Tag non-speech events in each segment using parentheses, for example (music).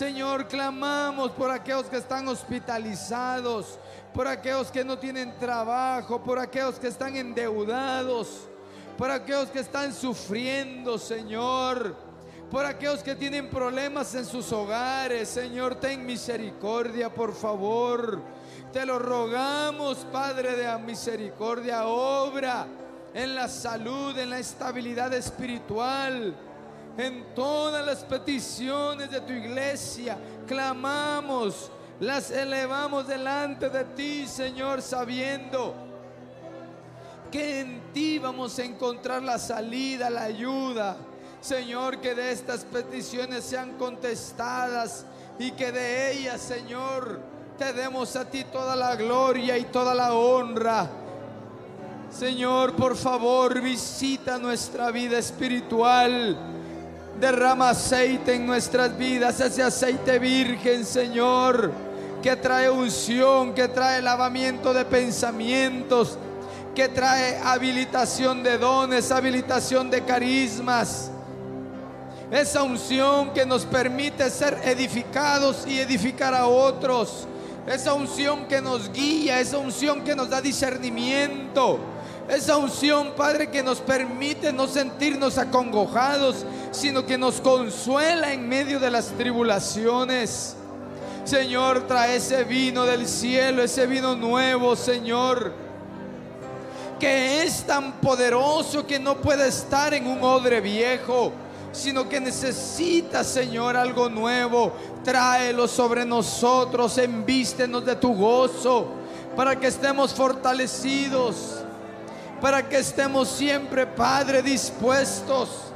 Señor, clamamos por aquellos que están hospitalizados, por aquellos que no tienen trabajo, por aquellos que están endeudados, por aquellos que están sufriendo, Señor, por aquellos que tienen problemas en sus hogares. Señor, ten misericordia, por favor. Te lo rogamos, Padre de misericordia, obra en la salud, en la estabilidad espiritual, en todas las peticiones de tu iglesia. Clamamos, las elevamos delante de ti, Señor, sabiendo que en ti vamos a encontrar la salida, la ayuda. Señor, que de estas peticiones sean contestadas y que de ellas, Señor, te demos a ti toda la gloria y toda la honra. Señor, por favor, visita nuestra vida espiritual. Derrama aceite en nuestras vidas, ese aceite virgen, Señor, que trae unción, que trae lavamiento de pensamientos, que trae habilitación de dones, habilitación de carismas. Esa unción que nos permite ser edificados y edificar a otros. Esa unción que nos guía, esa unción que nos da discernimiento. Esa unción, Padre, que nos permite no sentirnos acongojados, sino que nos consuela en medio de las tribulaciones. Señor, trae ese vino del cielo, ese vino nuevo, Señor, que es tan poderoso que no puede estar en un odre viejo, sino que necesita, Señor, algo nuevo. Tráelo sobre nosotros, envístenos de tu gozo, para que estemos fortalecidos para que estemos siempre, Padre, dispuestos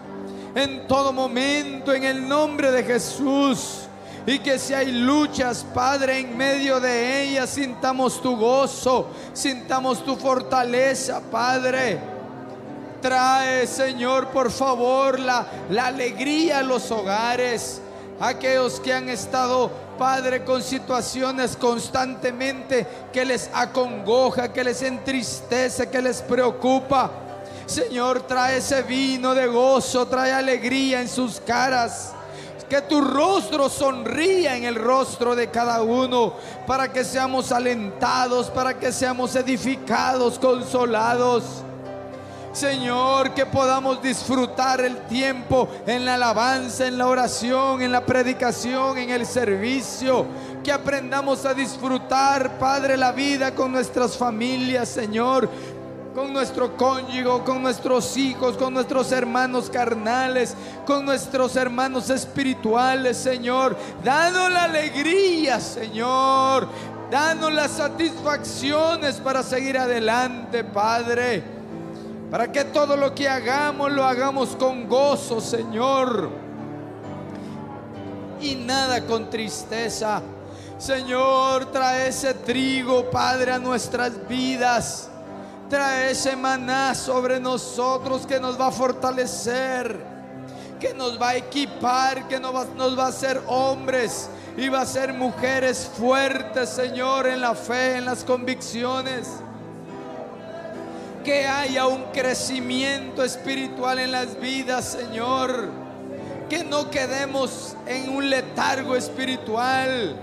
en todo momento en el nombre de Jesús. Y que si hay luchas, Padre, en medio de ellas, sintamos tu gozo, sintamos tu fortaleza, Padre. Trae, Señor, por favor, la, la alegría a los hogares. Aquellos que han estado Padre, con situaciones constantemente que les acongoja, que les entristece, que les preocupa. Señor, trae ese vino de gozo, trae alegría en sus caras. Que tu rostro sonría en el rostro de cada uno para que seamos alentados, para que seamos edificados, consolados. Señor, que podamos disfrutar el tiempo en la alabanza, en la oración, en la predicación, en el servicio. Que aprendamos a disfrutar, Padre, la vida con nuestras familias, Señor. Con nuestro cónyuge, con nuestros hijos, con nuestros hermanos carnales, con nuestros hermanos espirituales, Señor. Danos la alegría, Señor. Danos las satisfacciones para seguir adelante, Padre para que todo lo que hagamos lo hagamos con gozo, Señor. Y nada con tristeza. Señor, trae ese trigo, Padre, a nuestras vidas. Trae ese maná sobre nosotros que nos va a fortalecer, que nos va a equipar, que nos va, a hacer hombres y va a ser mujeres fuertes, Señor, en la fe, en las convicciones que haya un crecimiento espiritual en las vidas, Señor. Que no quedemos en un letargo espiritual.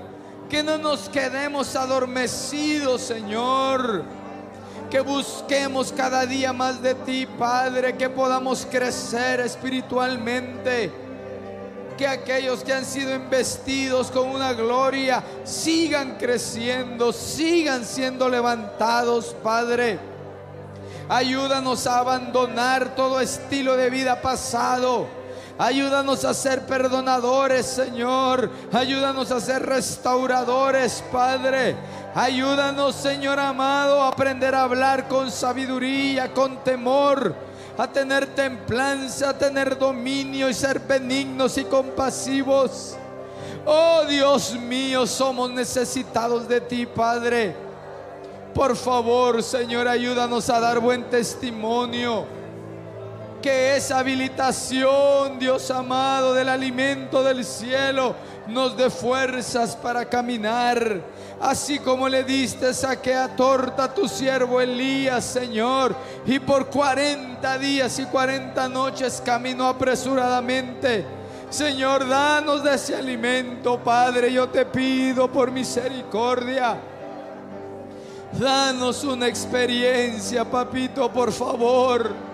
Que no nos quedemos adormecidos, Señor. Que busquemos cada día más de ti, Padre. Que podamos crecer espiritualmente. Que aquellos que han sido investidos con una gloria sigan creciendo, sigan siendo levantados, Padre Ayúdanos a abandonar todo estilo de vida pasado. Ayúdanos a ser perdonadores, Señor. Ayúdanos a ser restauradores, Padre. Ayúdanos, Señor amado, a aprender a hablar con sabiduría, con temor, a tener templanza, a tener dominio y ser benignos y compasivos. Oh Dios mío, somos necesitados de ti, Padre. Por favor, Señor, ayúdanos a dar buen testimonio. Que esa habilitación, Dios amado, del alimento del cielo nos dé fuerzas para caminar. Así como le diste a torta a tu siervo Elías, Señor. Y por 40 días y 40 noches caminó apresuradamente Señor, danos de ese alimento, Padre. Yo te pido por misericordia. Danos una experiencia, papito, por favor.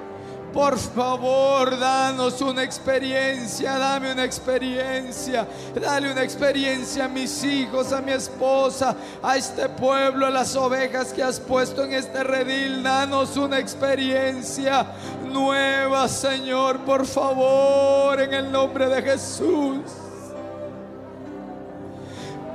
Por favor, danos una experiencia, dame una experiencia, dale una experiencia a mis hijos, a mi esposa, a este pueblo, a las ovejas que has puesto en este redil. Danos una experiencia nueva, Señor, por favor, en el nombre de Jesús.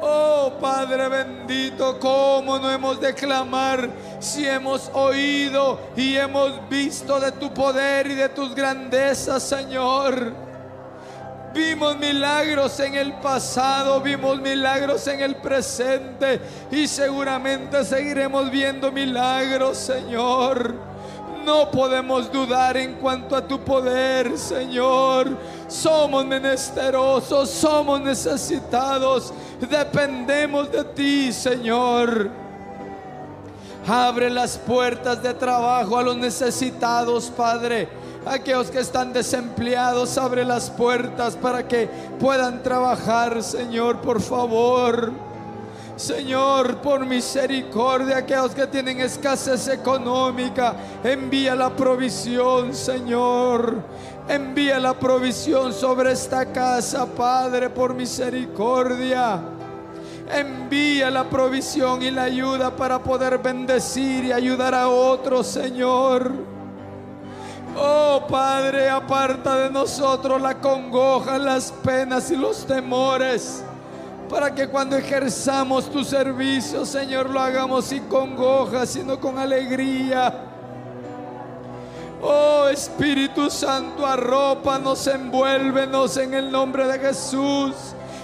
Oh Padre bendito, ¿cómo no hemos de clamar si hemos oído y hemos visto de tu poder y de tus grandezas, Señor? Vimos milagros en el pasado, vimos milagros en el presente y seguramente seguiremos viendo milagros, Señor. No podemos dudar en cuanto a tu poder, Señor. Somos menesterosos, somos necesitados. Dependemos de ti, Señor. Abre las puertas de trabajo a los necesitados, Padre. Aquellos que están desempleados, abre las puertas para que puedan trabajar, Señor, por favor. Señor, por misericordia, aquellos que tienen escasez económica, envía la provisión, Señor. Envía la provisión sobre esta casa, Padre, por misericordia. Envía la provisión y la ayuda para poder bendecir y ayudar a otros, Señor. Oh Padre, aparta de nosotros la congoja, las penas y los temores para que cuando ejerzamos tu servicio, Señor, lo hagamos sin congoja, sino con alegría. Oh Espíritu Santo, arrópanos, envuélvenos en el nombre de Jesús.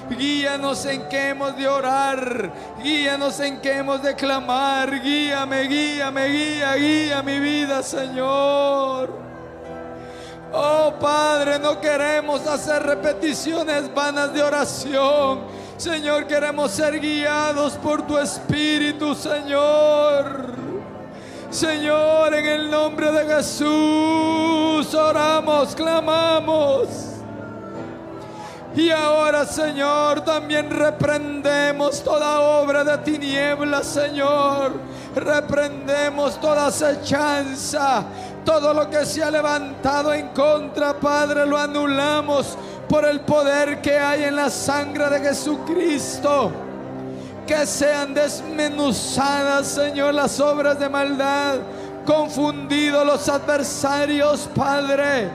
Guíanos en qué hemos de orar. Guíanos en qué hemos de clamar. Guíame, guíame, guía, guía mi vida, Señor. Oh Padre, no queremos hacer repeticiones vanas de oración Señor, queremos ser guiados por tu Espíritu, Señor. Señor, en el nombre de Jesús, oramos, clamamos. Y ahora, Señor, también reprendemos toda obra de tinieblas, Señor. Reprendemos toda acechanza, todo lo que se ha levantado en contra, Padre, lo anulamos por el poder que hay en la sangre de Jesucristo. Que sean desmenuzadas, Señor, las obras de maldad, confundidos los adversarios, Padre.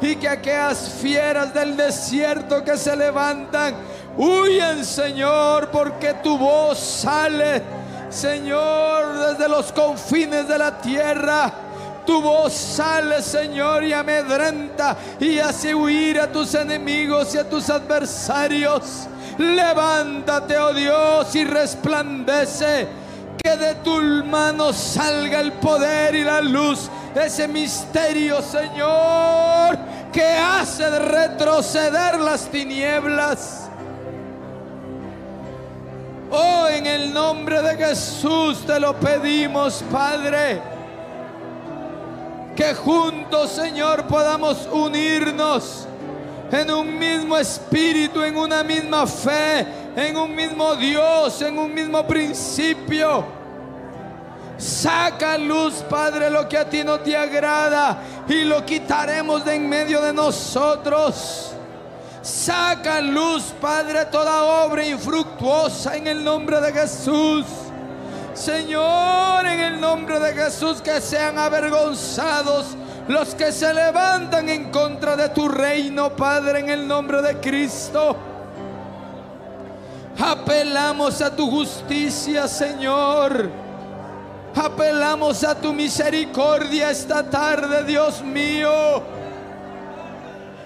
Y que aquellas fieras del desierto que se levantan, huyen, Señor, porque tu voz sale, Señor, desde los confines de la tierra tu voz sale, Señor, y amedrenta y hace huir a tus enemigos y a tus adversarios. Levántate, oh Dios, y resplandece. Que de tu mano salga el poder y la luz. Ese misterio, Señor, que hace retroceder las tinieblas. Oh, en el nombre de Jesús te lo pedimos, Padre que juntos, Señor, podamos unirnos en un mismo espíritu, en una misma fe, en un mismo Dios, en un mismo principio. Saca luz, Padre, lo que a ti no te agrada y lo quitaremos de en medio de nosotros. Saca luz, Padre, toda obra infructuosa en el nombre de Jesús. Señor, en el nombre de Jesús, que sean avergonzados los que se levantan en contra de tu reino, Padre, en el nombre de Cristo. Apelamos a tu justicia, Señor. Apelamos a tu misericordia esta tarde, Dios mío.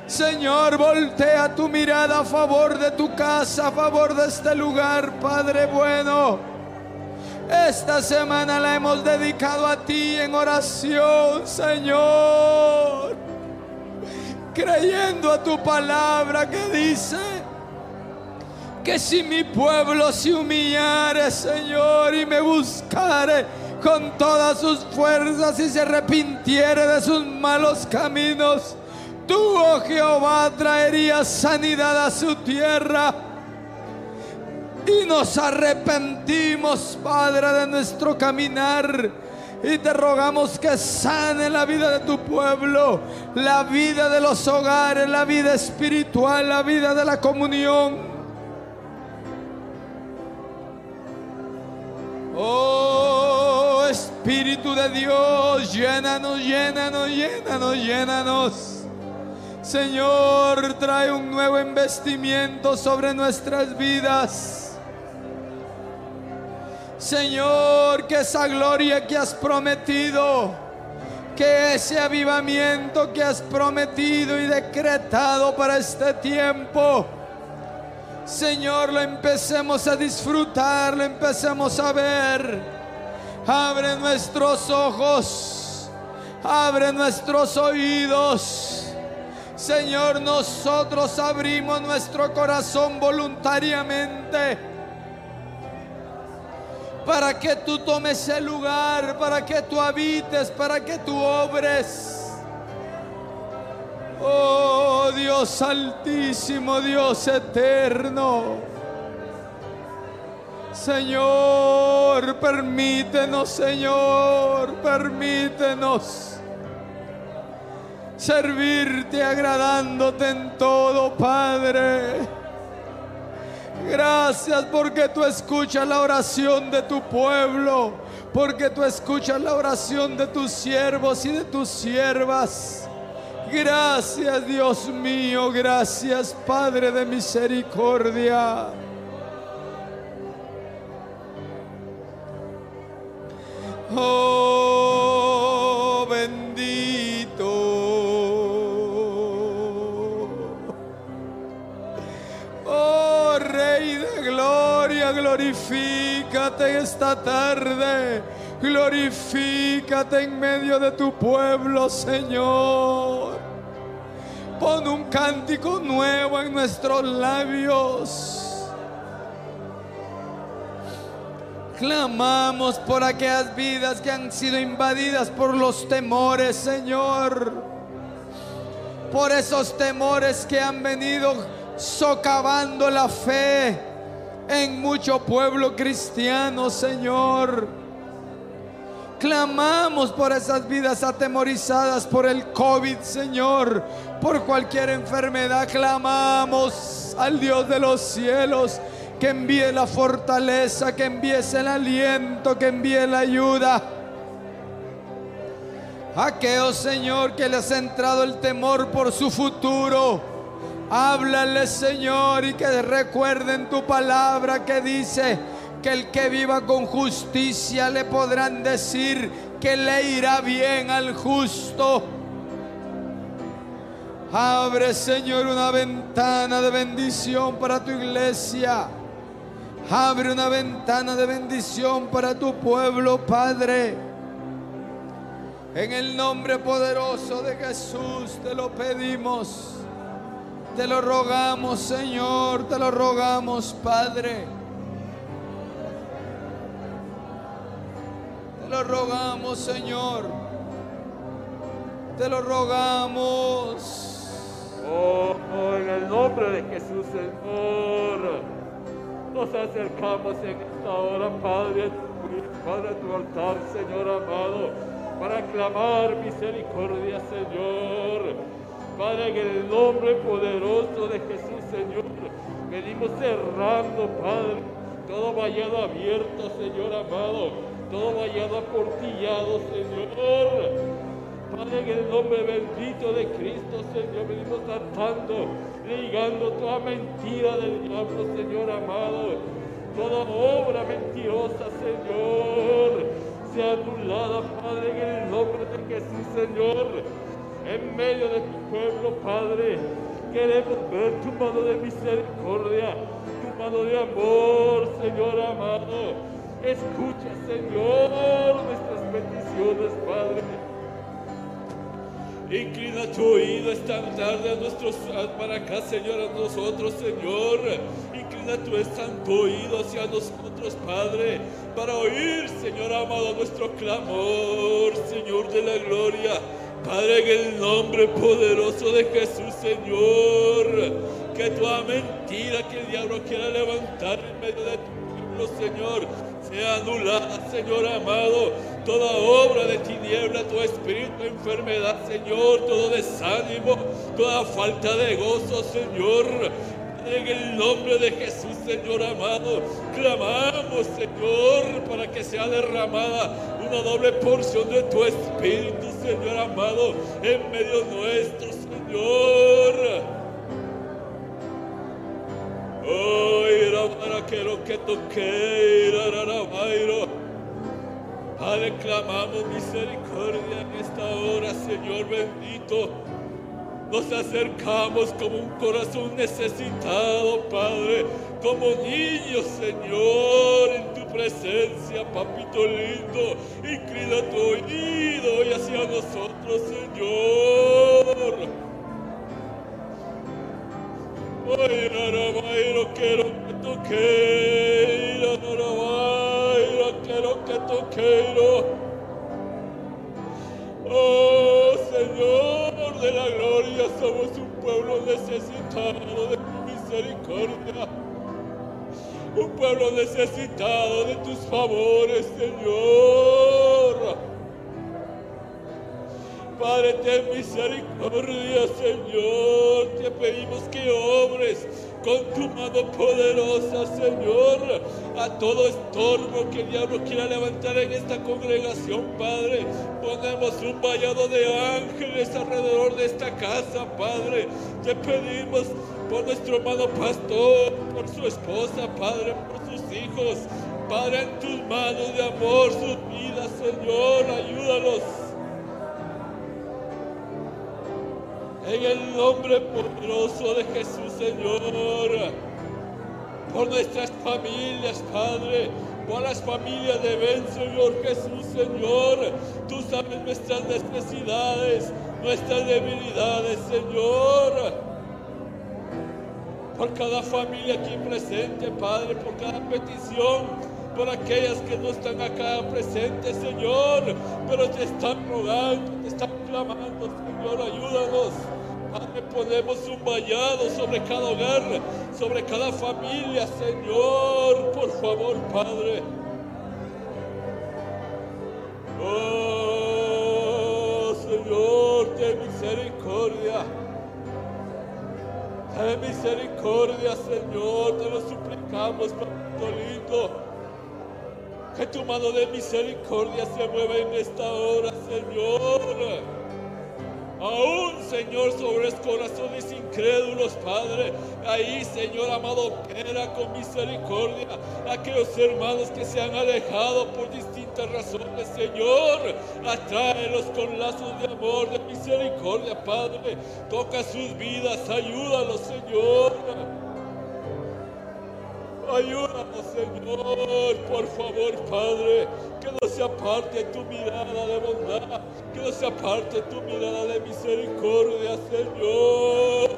Señor, voltea tu mirada a favor de tu casa, a favor de este lugar, Padre bueno. Esta semana la hemos dedicado a ti en oración, Señor. Creyendo a tu palabra que dice que si mi pueblo se humillare, Señor, y me buscare con todas sus fuerzas y se arrepintiere de sus malos caminos, Tú, oh Jehová, traerías sanidad a su tierra. Y nos arrepentimos, Padre, de nuestro caminar. Y te rogamos que sane la vida de tu pueblo, la vida de los hogares, la vida espiritual, la vida de la comunión. Oh Espíritu de Dios, llénanos, llénanos, llénanos, llénanos. Señor, trae un nuevo investimiento sobre nuestras vidas. Señor, que esa gloria que has prometido, que ese avivamiento que has prometido y decretado para este tiempo, Señor, lo empecemos a disfrutar, lo empecemos a ver. Abre nuestros ojos, abre nuestros oídos. Señor, nosotros abrimos nuestro corazón voluntariamente para que tú tomes el lugar, para que tú habites, para que tú obres. Oh Dios altísimo, Dios eterno. Señor, permítenos, Señor, permítenos servirte agradándote en todo, Padre. Gracias porque tú escuchas la oración de tu pueblo, porque tú escuchas la oración de tus siervos y de tus siervas. Gracias Dios mío, gracias Padre de misericordia. Oh, gloria, glorifícate esta tarde. Glorifícate en medio de tu pueblo, Señor. Pon un cántico nuevo en nuestros labios. Clamamos por aquellas vidas que han sido invadidas por los temores, Señor. Por esos temores que han venido socavando la fe en mucho pueblo cristiano, Señor. Clamamos por esas vidas atemorizadas por el COVID, Señor. Por cualquier enfermedad, clamamos al Dios de los cielos que envíe la fortaleza, que envíe el aliento, que envíe la ayuda. Aquellos, Señor, que les ha entrado el temor por su futuro. Háblale, Señor, y que recuerden tu palabra que dice que el que viva con justicia le podrán decir que le irá bien al justo. Abre, Señor, una ventana de bendición para tu iglesia. Abre una ventana de bendición para tu pueblo, Padre. En el nombre poderoso de Jesús te lo pedimos. Te lo rogamos, Señor. Te lo rogamos, Padre. Te lo rogamos, Señor. Te lo rogamos. Oh, en el nombre de Jesús, Señor, nos acercamos en esta hora, Padre, Padre, tu altar, Señor amado, para clamar misericordia, Señor. Padre, en el nombre poderoso de Jesús, Señor, venimos cerrando, Padre, todo vallado abierto, Señor amado, todo vallado aportillado, Señor. Padre, en el nombre bendito de Cristo, Señor, venimos tratando, ligando toda mentira del diablo, Señor amado, toda obra mentirosa, Señor, sea anulada, Padre, en el nombre de Jesús, Señor, en medio de tu pueblo, Padre. Queremos ver tu mano de misericordia, tu mano de amor, Señor amado. Escucha, Señor, nuestras peticiones, Padre. Inclina tu oído esta tarde a nuestros, para acá, Señor, a nosotros, Señor. Inclina tu santo oído hacia nosotros, Padre, para oír, Señor amado, nuestro clamor, Señor de la gloria. Padre, en el nombre poderoso de Jesús, Señor, que toda mentira que el diablo quiera levantar en medio de tu pueblo, Señor, sea anulada, Señor amado. Toda obra de tiniebla, todo espíritu enfermedad, Señor, todo desánimo, toda falta de gozo, Señor. En el nombre de Jesús, Señor amado, clamamos, Señor, para que sea derramada una doble porción de tu espíritu, Señor amado, en medio nuestro, Señor. Oh, para que lo que toque, Padre, clamamos misericordia en esta hora, Señor bendito. Nos acercamos como un corazón necesitado, Padre, como niños, Señor, en tu presencia, papito lindo. Inclina tu oído y hacia nosotros, Señor. No quiero que toque, quiero que toque, Oh Señor de la gloria, somos un pueblo necesitado de tu misericordia. Un pueblo necesitado de tus favores, Señor. Padre, ten misericordia, Señor. Te pedimos que obres con tu mano poderosa, Señor, a todo estorbo que el diablo quiera levantar en esta congregación, Padre. Ponemos un vallado de ángeles alrededor de esta casa, Padre. Te pedimos por nuestro hermano pastor, por su esposa, Padre, por sus hijos. Padre, en tus manos de amor, sus vidas, Señor, ayúdalos. En el nombre poderoso de Jesús, Señor. Por nuestras familias, Padre. Por las familias de Ben, Señor Jesús, Señor. Tú sabes nuestras necesidades, nuestras debilidades, Señor. Por cada familia aquí presente, Padre, por cada petición por aquellas que no están acá presentes, Señor, pero te están rogando, te están clamando, Señor, ayúdanos. Padre, ponemos un vallado sobre cada hogar, sobre cada familia, Señor, por favor, Padre. Oh, Señor, ten misericordia. Ten misericordia, Señor, te lo suplicamos, Padre lindo. Que tu mano de misericordia se mueva en esta hora, Señor. Aún, Señor, sobre los corazones incrédulos, Padre. Ahí, Señor amado, opera con misericordia aquellos hermanos que se han alejado por distintas razones, Señor. Atráelos con lazos de amor, de misericordia, Padre. Toca sus vidas, ayúdalos, Señor. Ayúdanos, Señor, por favor, Padre, que no se aparte tu mirada de bondad, que no se aparte tu mirada de misericordia, Señor.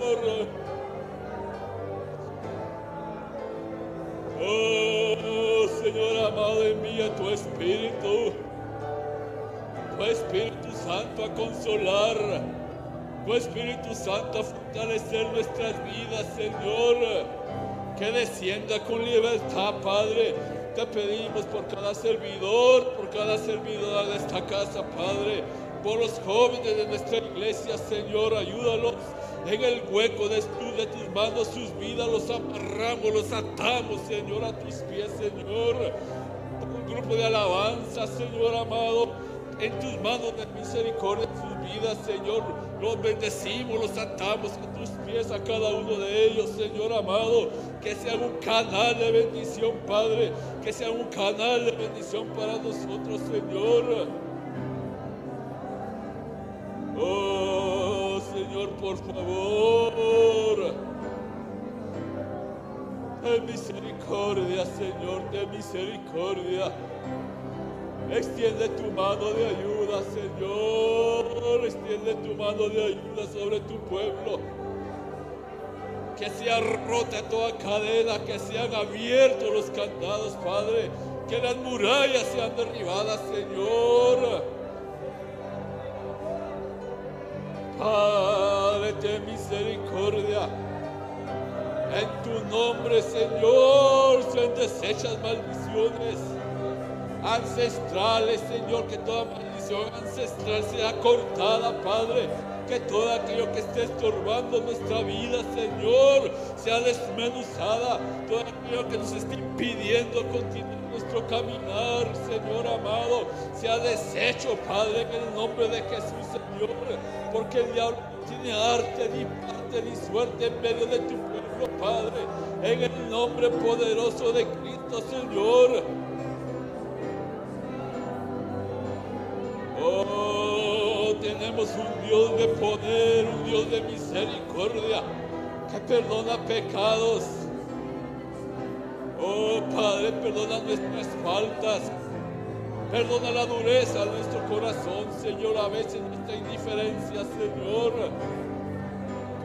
Oh, Señor amado, envía tu Espíritu, tu Espíritu Santo a consolar, tu Espíritu Santo a fortalecer nuestras vidas, Señor que descienda con libertad, Padre. Te pedimos por cada servidor, por cada servidora de esta casa, Padre, por los jóvenes de nuestra iglesia, Señor, ayúdalos. En el hueco de, tus manos, sus vidas, los amarramos, los atamos, Señor, a tus pies, Señor. Un grupo de alabanza, Señor amado, en tus manos de misericordia, sus vidas, Señor. Los bendecimos, los atamos a tus pies a cada uno de ellos, Señor amado que sea un canal de bendición, Padre, que sea un canal de bendición para nosotros, Señor. Oh, Señor, por favor. De misericordia, Señor, de misericordia. Extiende tu mano de ayuda, Señor. Extiende tu mano de ayuda sobre tu pueblo que sea rota toda cadena, que sean abiertos los candados, Padre, que las murallas sean derribadas, Señor. Padre, ten misericordia. En tu nombre, Señor, sean deshechas maldiciones ancestrales, Señor, que toda maldición ancestral sea cortada, Padre. Que todo aquello que esté estorbando nuestra vida, Señor, sea desmenuzada. Todo aquello que nos esté impidiendo continuar nuestro caminar, Señor amado, sea deshecho, Padre, en el nombre de Jesús, Señor. Porque el diablo no tiene arte, ni parte, ni suerte en medio de tu pueblo, Padre. En el nombre poderoso de Cristo, Señor. Tenemos un Dios de poder, un Dios de misericordia, que perdona pecados. Oh Padre, perdona nuestras faltas. Perdona la dureza de nuestro corazón, Señor, a veces nuestra indiferencia, Señor.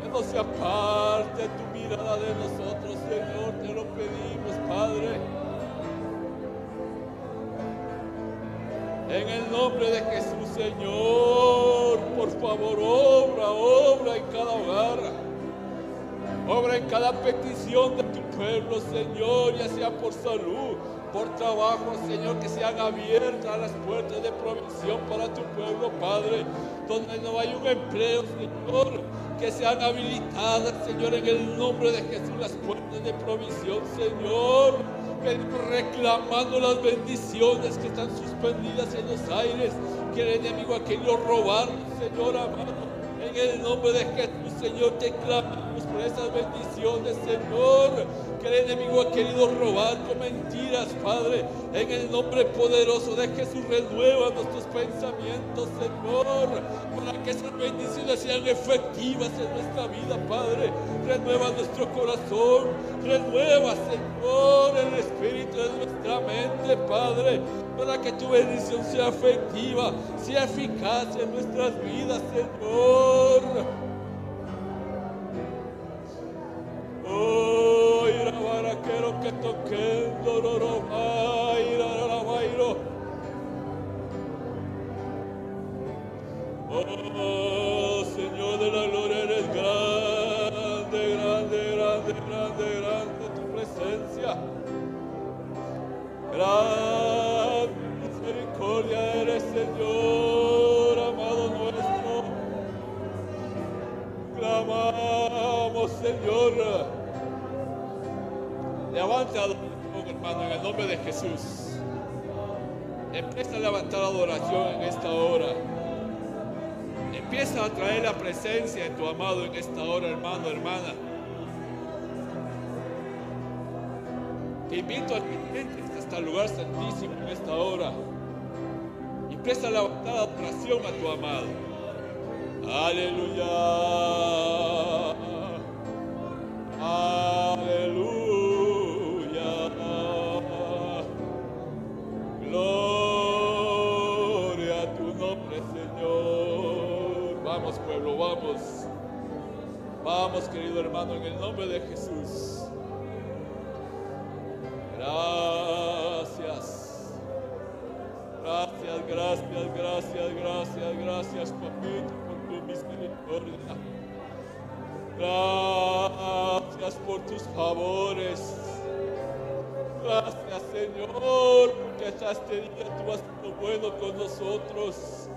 Que no se aparte tu mirada de nosotros, Señor, te lo pedimos, Padre. En el nombre de Jesús, Señor, por favor, obra, obra en cada hogar. Obra en cada petición de tu pueblo, Señor, ya sea por salud, por trabajo, Señor, que sean abiertas las puertas de provisión para tu pueblo, Padre. Donde no hay un empleo, Señor, que sean habilitadas, Señor, en el nombre de Jesús, las puertas de provisión, Señor reclamando las bendiciones que están suspendidas en los aires, que el enemigo ha querido robar, Señor amado. En el nombre de Jesús, Señor, te clamamos por esas bendiciones, Señor, que el enemigo ha querido robar con mentiras, Padre. En el nombre poderoso de Jesús, renueva nuestros pensamientos, Señor, para que esas bendiciones sean efectivas en nuestra vida, Padre. Renueva nuestro corazón, renueva, Señor, el espíritu de nuestra mente, Padre, para que tu bendición sea efectiva, sea eficaz en nuestras vidas, Señor. Oh, ira quiero que toquen dororo, ira bairo. Oh, Señor de la gloria, eres grande, grande, grande, grande, grande tu presencia. Gran misericordia eres, Señor, amado nuestro. Clamamos, Señor. Levanta adoración, hermano, en el nombre de Jesús. Empieza a levantar adoración en esta hora. Empieza a traer la presencia de tu amado en esta hora, hermano, hermana. Te invito a que entres hasta el lugar santísimo en esta hora. Empieza a levantar adoración a tu amado. Aleluya. Aleluya. Vamos, pueblo, vamos. Vamos, querido hermano, en el nombre de Jesús. Gracias. Gracias, gracias, gracias, gracias, gracias, papito, por tu misericordia. Gracias por tus favores. Gracias, Señor, porque hasta este día tú has sido bueno con nosotros.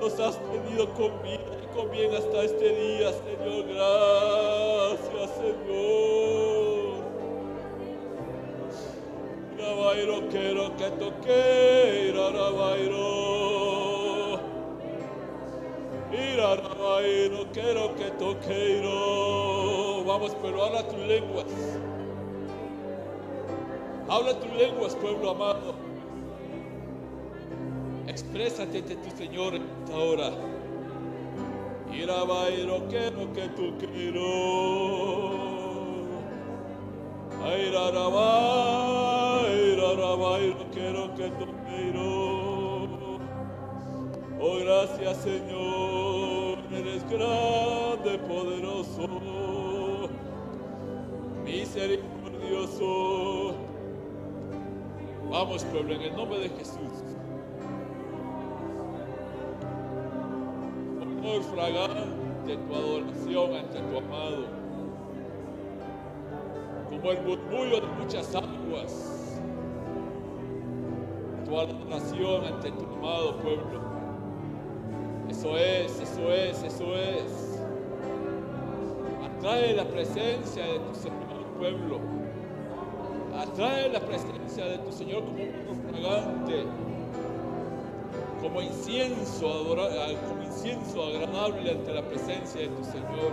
Nos has tenido con vida y con bien hasta este día, Señor. Gracias, Señor. Rabairo, quiero que toque, Rabairo. Ira, Rabairo, quiero que toque, Vamos, pero habla tus lenguas. Habla tus lenguas, pueblo amado. Exprésate ante tu Señor en esta hora. Ira, Rabairo, quiero que toque, Ay, rabai, rabai, no quiero que toque. Oh, gracias, Señor, eres grande, poderoso, misericordioso. Vamos, pueblo, en el nombre de Jesús. Olor fragante tu adoración ante tu amado. Como el murmullo de muchas aguas. Tu adoración ante tu amado pueblo. Eso es, eso es, eso es. Atrae la presencia de tu Señor pueblo. Atrae la presencia de tu Señor como un fragante como incienso, como incienso agradable ante la presencia de tu Señor.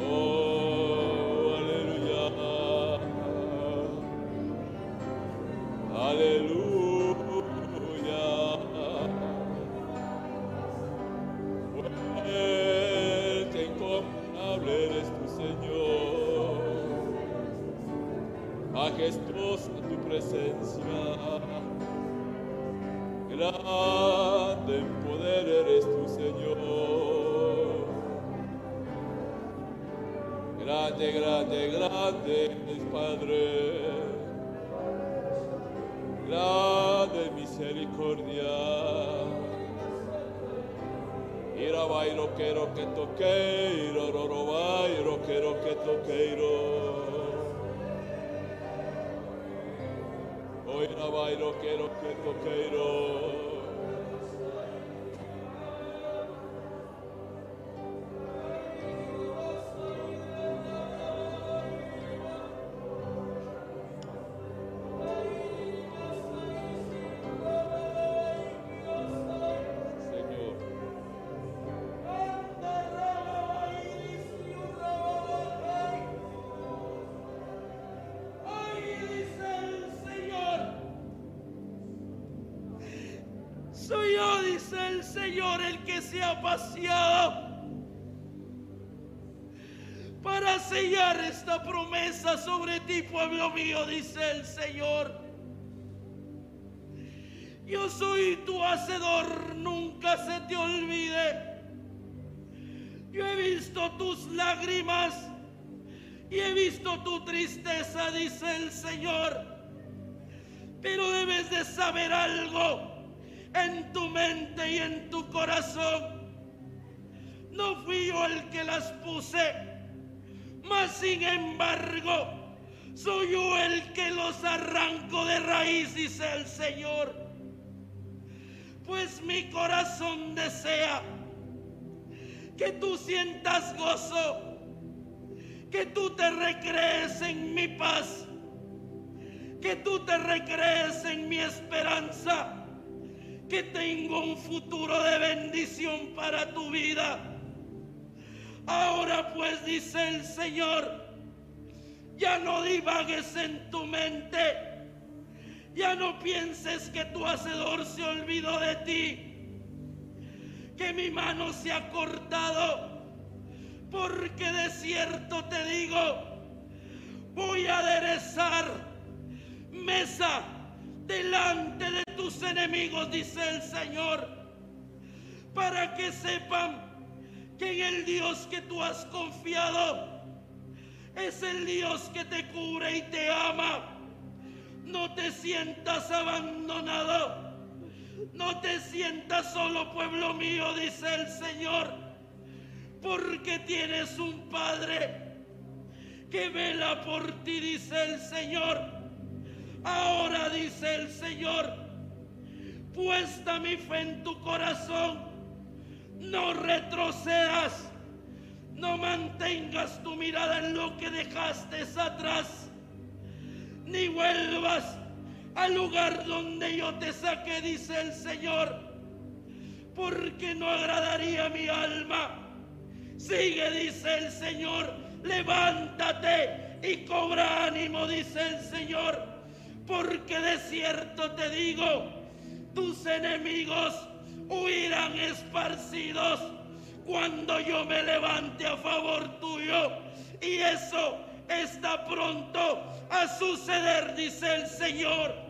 Oh, aleluya. Aleluya. Quiero que toqueiro, roro bairo quiero que toqueiro. Ira bairo quiero que toqueiro. Señor, el que se ha paseado para sellar esta promesa sobre ti, pueblo mío, dice el Señor. Yo soy tu hacedor, nunca se te olvide. Yo he visto tus lágrimas y he visto tu tristeza, dice el Señor. Pero debes de saber algo en tu mente y en tu corazón. No fui yo el que las puse, mas sin embargo, soy yo el que los arranco de raíz, dice el Señor. Pues mi corazón desea que tú sientas gozo que tú te recrees en mi paz, que tú te recrees en mi esperanza, que tengo un futuro de bendición para tu vida. Ahora pues dice el Señor, ya no divagues en tu mente, ya no pienses que tu hacedor se olvidó de ti, que mi mano se ha cortado porque de cierto te digo, voy a aderezar mesa delante de tus enemigos, dice el Señor, para que sepan que en el Dios que tú has confiado es el Dios que te cubre y te ama. No te sientas abandonado, no te sientas solo, pueblo mío, dice el Señor porque tienes un Padre que vela por ti, dice el Señor. Ahora dice el Señor, puesta mi fe en tu corazón, no retrocedas, no mantengas tu mirada en lo que dejaste atrás, ni vuelvas al lugar donde yo te saqué, dice el Señor, porque no agradaría mi alma. Sigue, dice el Señor, levántate y cobra ánimo, dice el Señor, porque de cierto te digo, tus enemigos huirán esparcidos cuando yo me levante a favor tuyo. Y eso está pronto a suceder, dice el Señor.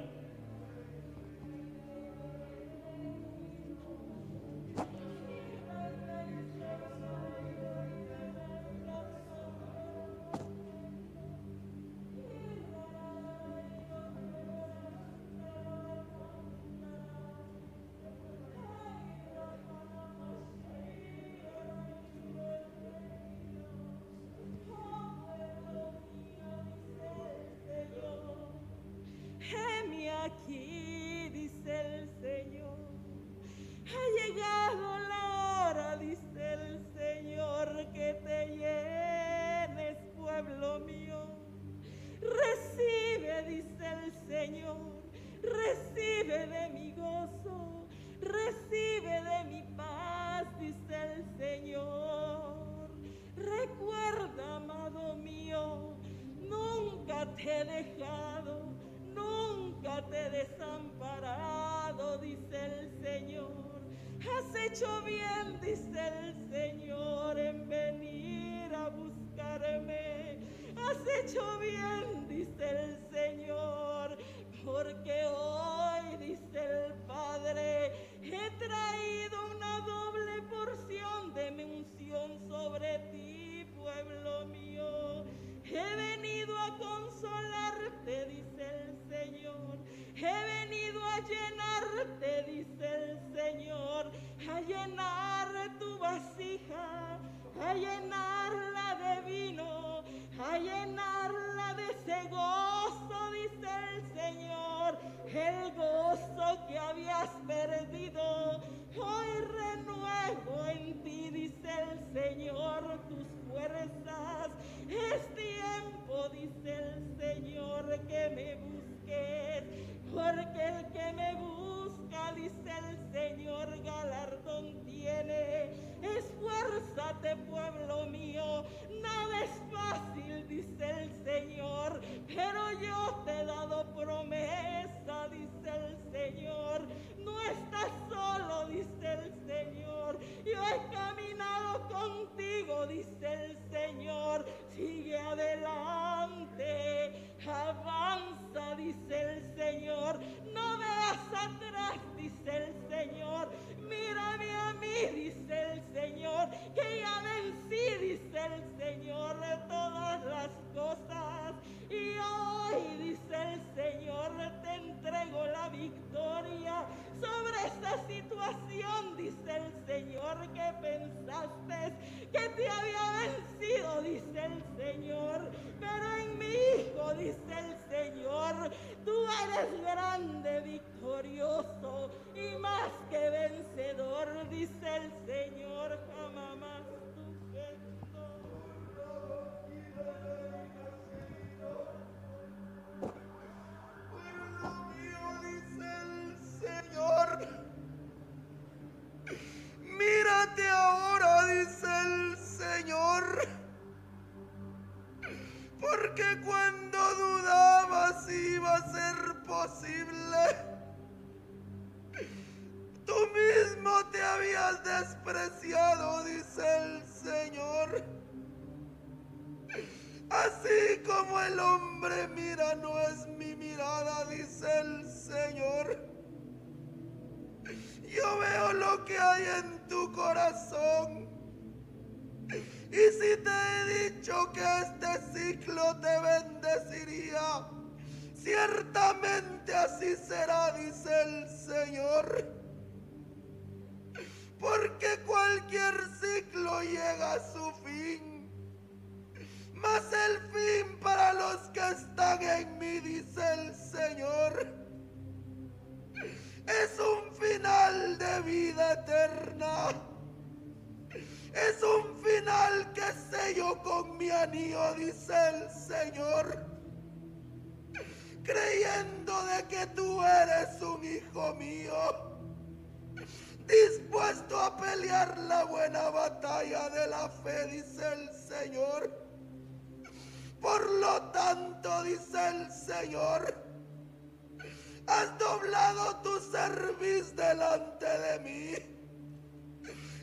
has doblado tu cerviz delante de mí.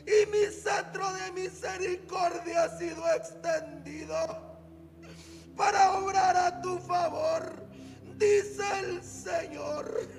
Y mi centro de misericordia ha sido extendido para obrar a tu favor, dice el Señor.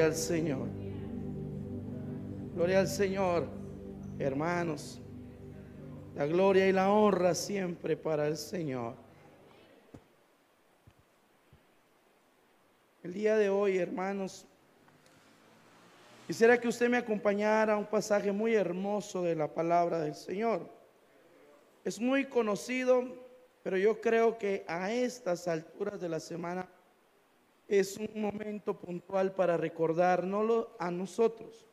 Gloria al Señor. Gloria al Señor, hermanos. La gloria y la honra siempre para el Señor. El día de hoy, hermanos, quisiera que usted me acompañara a un pasaje muy hermoso de la palabra del Señor. Es muy conocido, pero yo creo que a estas alturas de la semana es un momento puntual para recordárnoslo a nosotros.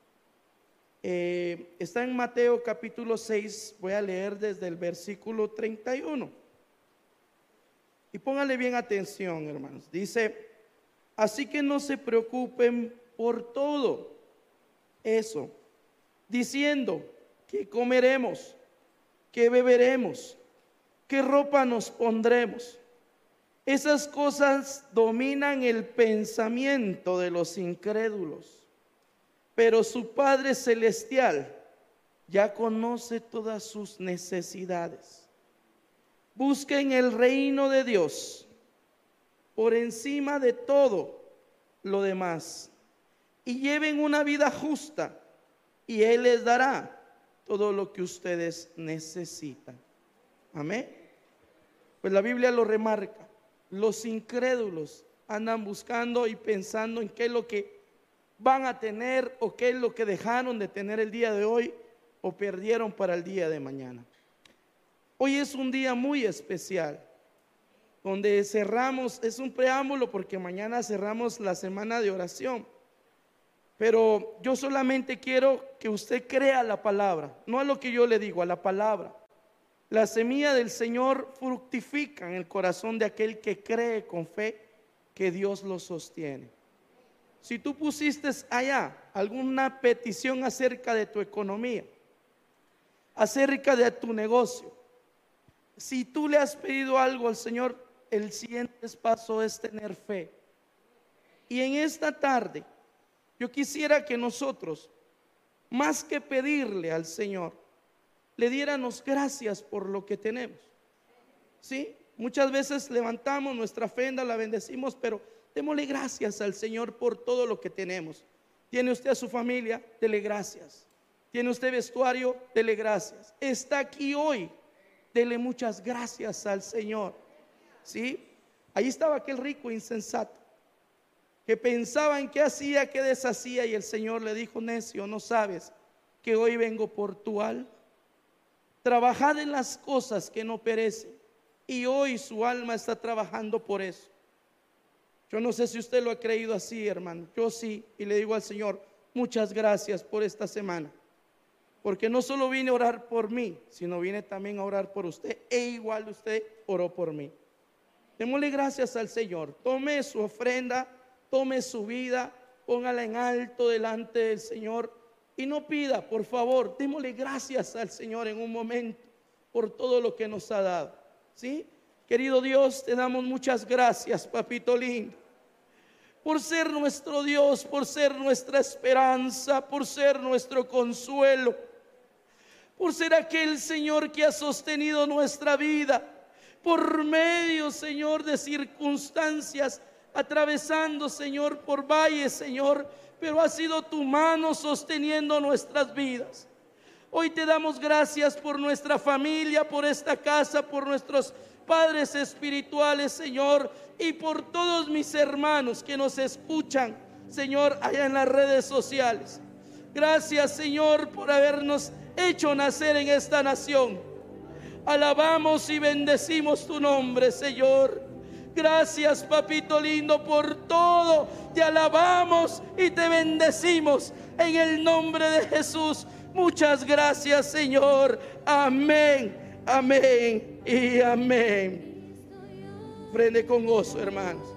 Eh, está en Mateo capítulo 6, voy a leer desde el versículo 31. Y póngale bien atención, hermanos. Dice, así que no se preocupen por todo eso, diciendo que comeremos, que beberemos, qué ropa nos pondremos. Esas cosas dominan el pensamiento de los incrédulos, pero su Padre Celestial ya conoce todas sus necesidades. Busquen el reino de Dios por encima de todo lo demás y lleven una vida justa y Él les dará todo lo que ustedes necesitan. Amén. Pues la Biblia lo remarca. Los incrédulos andan buscando y pensando en qué es lo que van a tener o qué es lo que dejaron de tener el día de hoy o perdieron para el día de mañana. Hoy es un día muy especial donde cerramos, es un preámbulo porque mañana cerramos la semana de oración. Pero yo solamente quiero que usted crea la palabra, no a lo que yo le digo, a la palabra. La semilla del Señor fructifica en el corazón de aquel que cree con fe que Dios lo sostiene. Si tú pusiste allá alguna petición acerca de tu economía, acerca de tu negocio, si tú le has pedido algo al Señor, el siguiente paso es tener fe. Y en esta tarde, yo quisiera que nosotros, más que pedirle al Señor, le diéramos gracias por lo que tenemos. ¿Sí? Muchas veces levantamos nuestra ofrenda, la bendecimos, pero démosle gracias al Señor por todo lo que tenemos. Tiene usted a su familia, dele gracias. Tiene usted vestuario, dele gracias. Está aquí hoy, dele muchas gracias al Señor. ¿Sí? Ahí estaba aquel rico insensato que pensaba en qué hacía, qué deshacía y el Señor le dijo, necio, no sabes que hoy vengo por tu alma. Trabajad en las cosas que no perecen y hoy su alma está trabajando por eso. Yo no sé si usted lo ha creído así, hermano. Yo sí, y le digo al Señor, muchas gracias por esta semana. Porque no solo vine a orar por mí, sino vine también a orar por usted. E igual usted oró por mí. Démosle gracias al Señor. Tome su ofrenda tome su vida, póngala en alto delante del Señor y no pida, por favor, démosle gracias al Señor en un momento por todo lo que nos ha dado. ¿Sí? Querido Dios, te damos muchas gracias, papito lindo, por ser nuestro Dios, por ser nuestra esperanza, por ser nuestro consuelo, por ser aquel Señor que ha sostenido nuestra vida por medio, Señor, de circunstancias atravesando, Señor, por valles, Señor, pero ha sido tu mano sosteniendo nuestras vidas. Hoy te damos gracias por nuestra familia, por esta casa, por nuestros padres espirituales, Señor, y por todos mis hermanos que nos escuchan, Señor, allá en las redes sociales. Gracias, Señor, por habernos hecho nacer en esta nación. Alabamos y bendecimos tu nombre, Señor. Gracias, papito lindo, por todo. Te alabamos y te bendecimos en el nombre de Jesús. Muchas gracias, Señor. Amén, amén y amén. Prende con gozo, hermanos.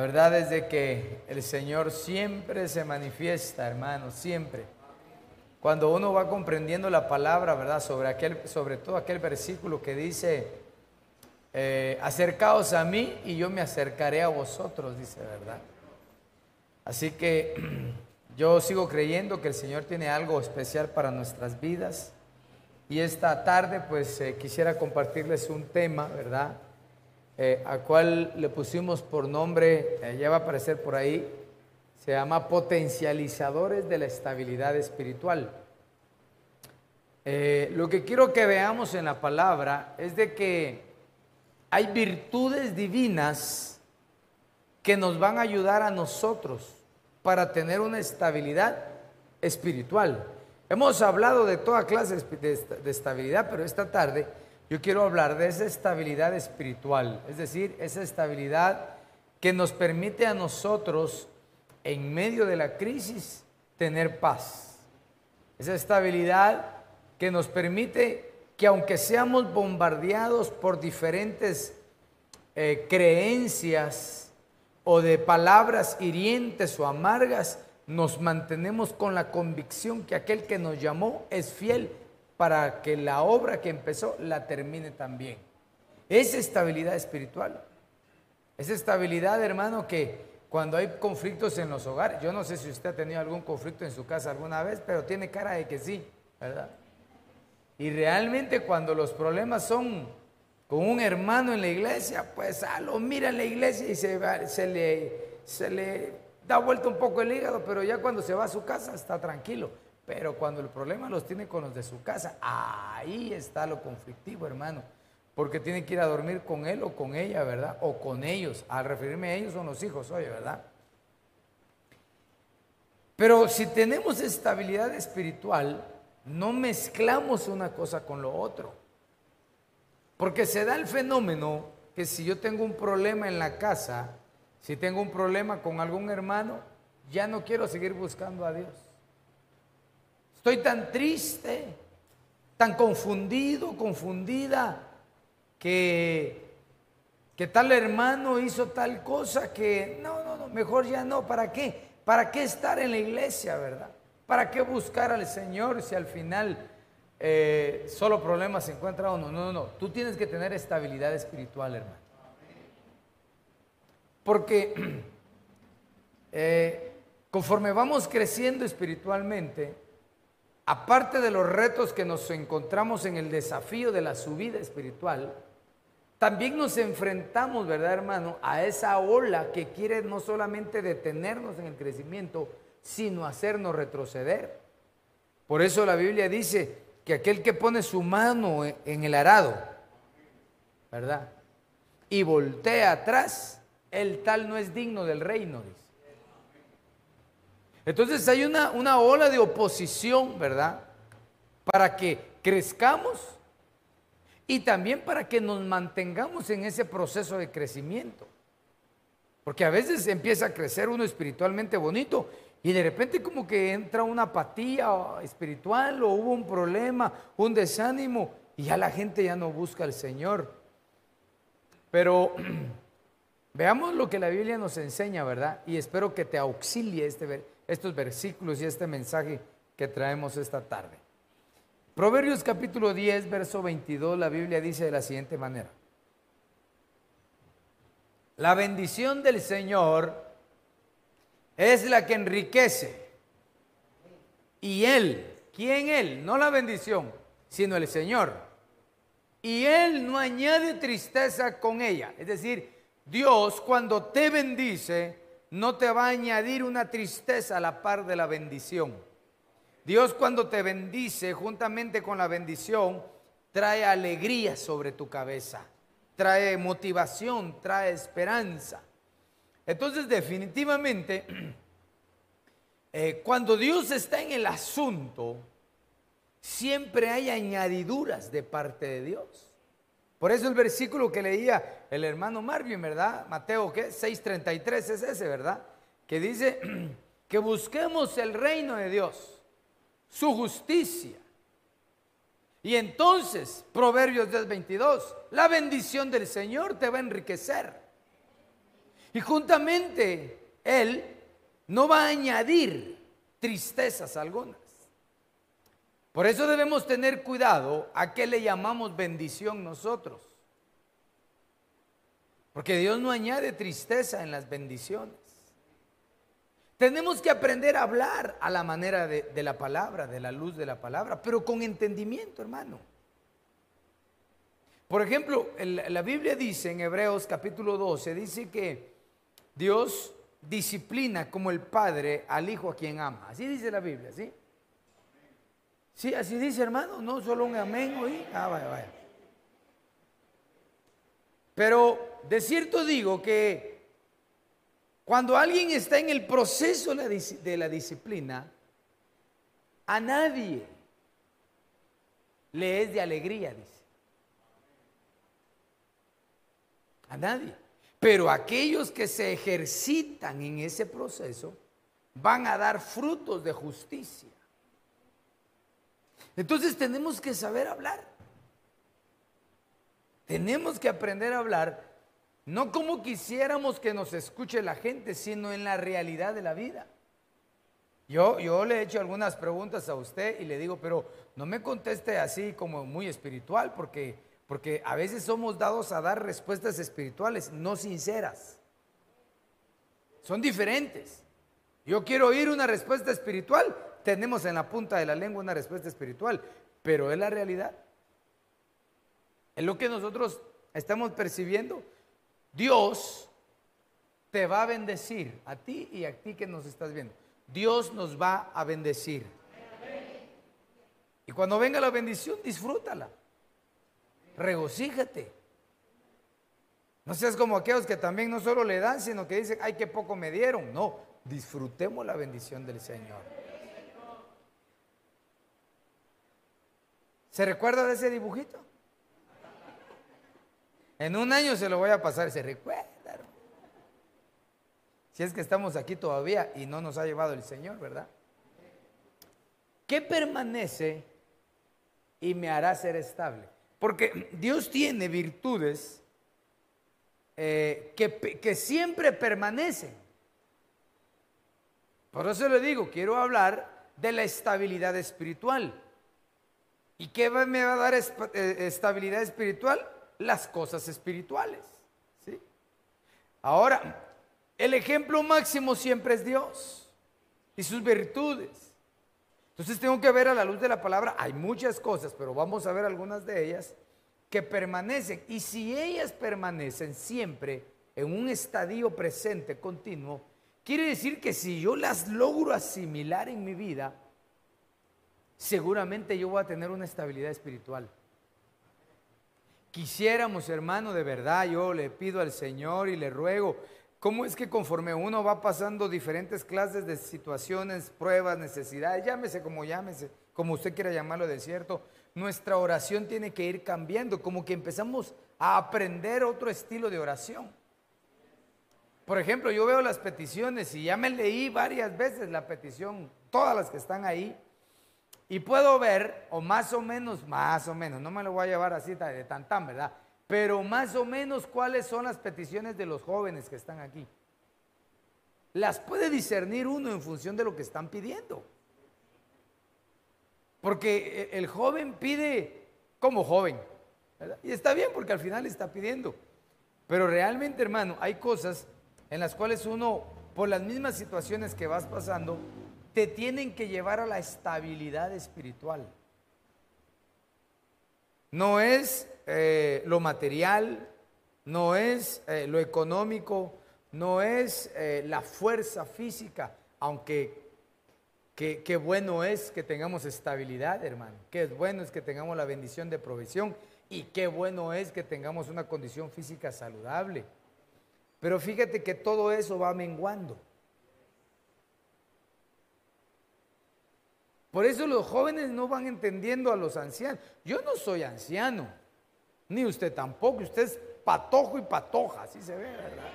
Verdad es de que el Señor siempre se manifiesta, hermano, siempre. Cuando uno va comprendiendo la palabra, ¿verdad? Sobre, aquel, sobre todo aquel versículo que dice, eh, acercaos a mí y yo me acercaré a vosotros, dice, ¿verdad? Así que (clears throat) yo sigo creyendo que el Señor tiene algo especial para nuestras vidas. Y esta tarde pues eh, quisiera compartirles un tema, ¿verdad? Eh, a cual le pusimos por nombre, eh, ya va a aparecer por ahí, se llama potencializadores de la estabilidad espiritual. Eh, lo que quiero que veamos en la palabra es de que hay virtudes divinas que nos van a ayudar a nosotros para tener una estabilidad espiritual. Hemos hablado de toda clase de, de estabilidad, pero esta tarde yo quiero hablar de esa estabilidad espiritual, es decir, esa estabilidad que nos permite a nosotros, en medio de la crisis, tener paz. Esa estabilidad que nos permite que aunque seamos bombardeados por diferentes eh, creencias o de palabras hirientes o amargas, nos mantenemos con la convicción que aquel que nos llamó es fiel para que la obra que empezó la termine también. Es estabilidad espiritual. Es estabilidad, hermano, que cuando hay conflictos en los hogares, yo no sé si usted ha tenido algún conflicto en su casa alguna vez, pero tiene cara de que sí, ¿verdad? Y realmente cuando los problemas son con un hermano en la iglesia, pues ah, lo mira en la iglesia y se, se le, se le da vuelta un poco el hígado, pero ya cuando se va a su casa está tranquilo. Pero cuando el problema los tiene con los de su casa, ahí está lo conflictivo, hermano. Porque tiene que ir a dormir con él o con ella, ¿verdad? O con ellos. Al referirme a ellos son los hijos, oye, ¿verdad? Pero si tenemos estabilidad espiritual, no mezclamos una cosa con lo otro. Porque se da el fenómeno que si yo tengo un problema en la casa, si tengo un problema con algún hermano, ya no quiero seguir buscando a Dios. Estoy tan triste, tan confundido, confundida, que, que tal hermano hizo tal cosa que no, no, no, mejor ya no. ¿Para qué? ¿Para qué estar en la iglesia, verdad? ¿Para qué buscar al Señor si al final eh, solo problemas se encuentra uno? No, no, no. Tú tienes que tener estabilidad espiritual, hermano. Porque (clears throat) eh, conforme vamos creciendo espiritualmente, aparte de los retos que nos encontramos en el desafío de la subida espiritual, también nos enfrentamos, ¿verdad, hermano?, a esa ola que quiere no solamente detenernos en el crecimiento, sino hacernos retroceder. Por eso la Biblia dice que aquel que pone su mano e- en el arado, ¿verdad? Y voltea atrás, el tal no es digno del reino, dice. Entonces hay una, una ola de oposición, ¿verdad? Para que crezcamos y también para que nos mantengamos en ese proceso de crecimiento. Porque a veces empieza a crecer uno espiritualmente bonito y de repente como que entra una apatía espiritual o hubo un problema, un desánimo y ya la gente ya no busca al Señor. Pero (clears throat) veamos lo que la Biblia nos enseña, ¿verdad? Y espero que te auxilie este, ver- estos versículos y este mensaje que traemos esta tarde. Proverbios capítulo 10, verso 22, la Biblia dice de la siguiente manera. La bendición del Señor es la que enriquece. Y Él, ¿quién Él? No la bendición, sino el Señor. Y Él no añade tristeza con ella. Es decir, Dios cuando te bendice, no te va a añadir una tristeza a la par de la bendición. Dios cuando te bendice, juntamente con la bendición, trae alegría sobre tu cabeza, trae motivación, trae esperanza. Entonces, definitivamente, (clears throat) eh, cuando Dios está en el asunto, siempre hay añadiduras de parte de Dios. Por eso el versículo que leía el hermano Marvin, ¿verdad? Mateo, ¿qué? 6.33 es ese, ¿verdad? Que dice (clears throat) que busquemos el reino de Dios su justicia. Y entonces, Proverbios 10:22, la bendición del Señor te va a enriquecer. Y juntamente Él no va a añadir tristezas algunas. Por eso debemos tener cuidado a qué le llamamos bendición nosotros. Porque Dios no añade tristeza en las bendiciones. Tenemos que aprender a hablar a la manera de, de la palabra, de la luz de la palabra, pero con entendimiento, hermano. Por ejemplo, la Biblia dice en Hebreos capítulo 12, dice que Dios disciplina como el Padre al Hijo a quien ama. Así dice la Biblia, ¿sí? Sí, así dice, hermano, no solo un amén hoy. Ah, vaya, vaya. Pero de cierto digo que cuando alguien está en el proceso de la dis- de la disciplina, a nadie le es de alegría, dice. A nadie. Pero aquellos que se ejercitan en ese proceso van a dar frutos de justicia. Entonces tenemos que saber hablar. Tenemos que aprender a hablar, no como quisiéramos que nos escuche la gente, sino en la realidad de la vida. Yo, yo le he hecho algunas preguntas a usted y le digo, pero no me conteste así como muy espiritual, porque, porque a veces somos dados a dar respuestas espirituales, no sinceras. Son diferentes. Yo quiero oír una respuesta espiritual, tenemos en la punta de la lengua una respuesta espiritual, pero es la realidad. Es lo que nosotros estamos percibiendo. Dios te va a bendecir a ti y a ti que nos estás viendo. Dios nos va a bendecir. cuando venga la bendición, disfrútala. Regocíjate. No seas como aquellos que también no solo le dan, sino que dicen, ay, qué poco me dieron. No, disfrutemos la bendición del Señor. ¿Se recuerda de ese dibujito? En un año se lo voy a pasar, se recuerda. Si es que estamos aquí todavía y no nos ha llevado el Señor, ¿verdad? ¿Qué permanece y me hará ser estable? Porque Dios tiene virtudes eh, que, que siempre permanecen. Por eso le digo, quiero hablar de la estabilidad espiritual. ¿Y qué me va a dar eh, estabilidad espiritual? Las cosas espirituales. ¿sí? Ahora, el ejemplo máximo siempre es Dios y sus virtudes. Entonces tengo que ver a la luz de la palabra, hay muchas cosas, pero vamos a ver algunas de ellas que permanecen. Y si ellas permanecen siempre en un estadio presente, continuo, quiere decir que si yo las logro asimilar en mi vida, seguramente yo voy a tener una estabilidad espiritual. Quisiéramos, hermano, de verdad, yo le pido al Señor y le ruego, ¿cómo es que conforme uno va pasando diferentes clases de situaciones, pruebas, necesidades, llámese como llámese, como usted quiera llamarlo de cierto, nuestra oración tiene que ir cambiando, como que empezamos a aprender otro estilo de oración. Por ejemplo, yo veo las peticiones y ya me leí varias veces la petición, todas las que están ahí, y puedo ver, o más o menos, más o menos, no me lo voy a llevar así de tan tan, ¿verdad? Pero más o menos cuáles son las peticiones de los jóvenes que están aquí. Las puede discernir uno en función de lo que están pidiendo. Porque e- el joven pide como joven. Y está bien porque al final está pidiendo. Pero realmente, hermano, hay cosas en las cuales uno, por las mismas situaciones que vas pasando, te tienen que llevar a la estabilidad espiritual. No es eh, lo material, no es eh, lo económico, no es eh, la fuerza física, aunque qué, bueno es que tengamos estabilidad, hermano. Qué bueno es que tengamos la bendición de provisión y qué bueno es que tengamos una condición física saludable. Pero fíjate que todo eso va menguando. Por eso los jóvenes no van entendiendo a los ancianos. Yo no soy anciano, ni usted tampoco. Usted es patojo y patoja, así se ve, ¿verdad?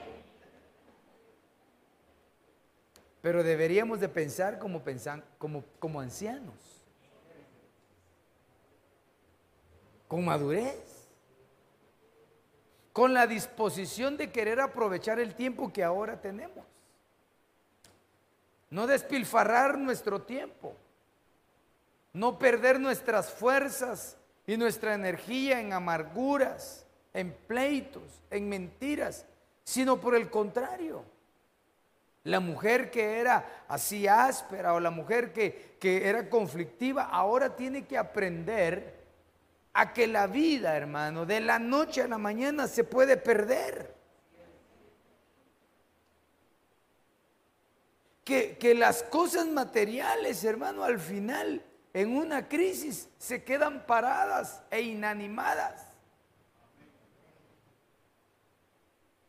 Pero deberíamos de pensar como, pensan, como, como ancianos, con madurez, con la disposición de querer aprovechar el tiempo que ahora tenemos. No despilfarrar nuestro tiempo no perder nuestras fuerzas y nuestra energía en amarguras, en pleitos, en mentiras, sino por el contrario. La mujer que era así áspera o la mujer que, que era conflictiva, ahora tiene que aprender a que la vida, hermano, de la noche a la mañana se puede perder. Que, que las cosas materiales, hermano, al final en una crisis se quedan paradas e inanimadas.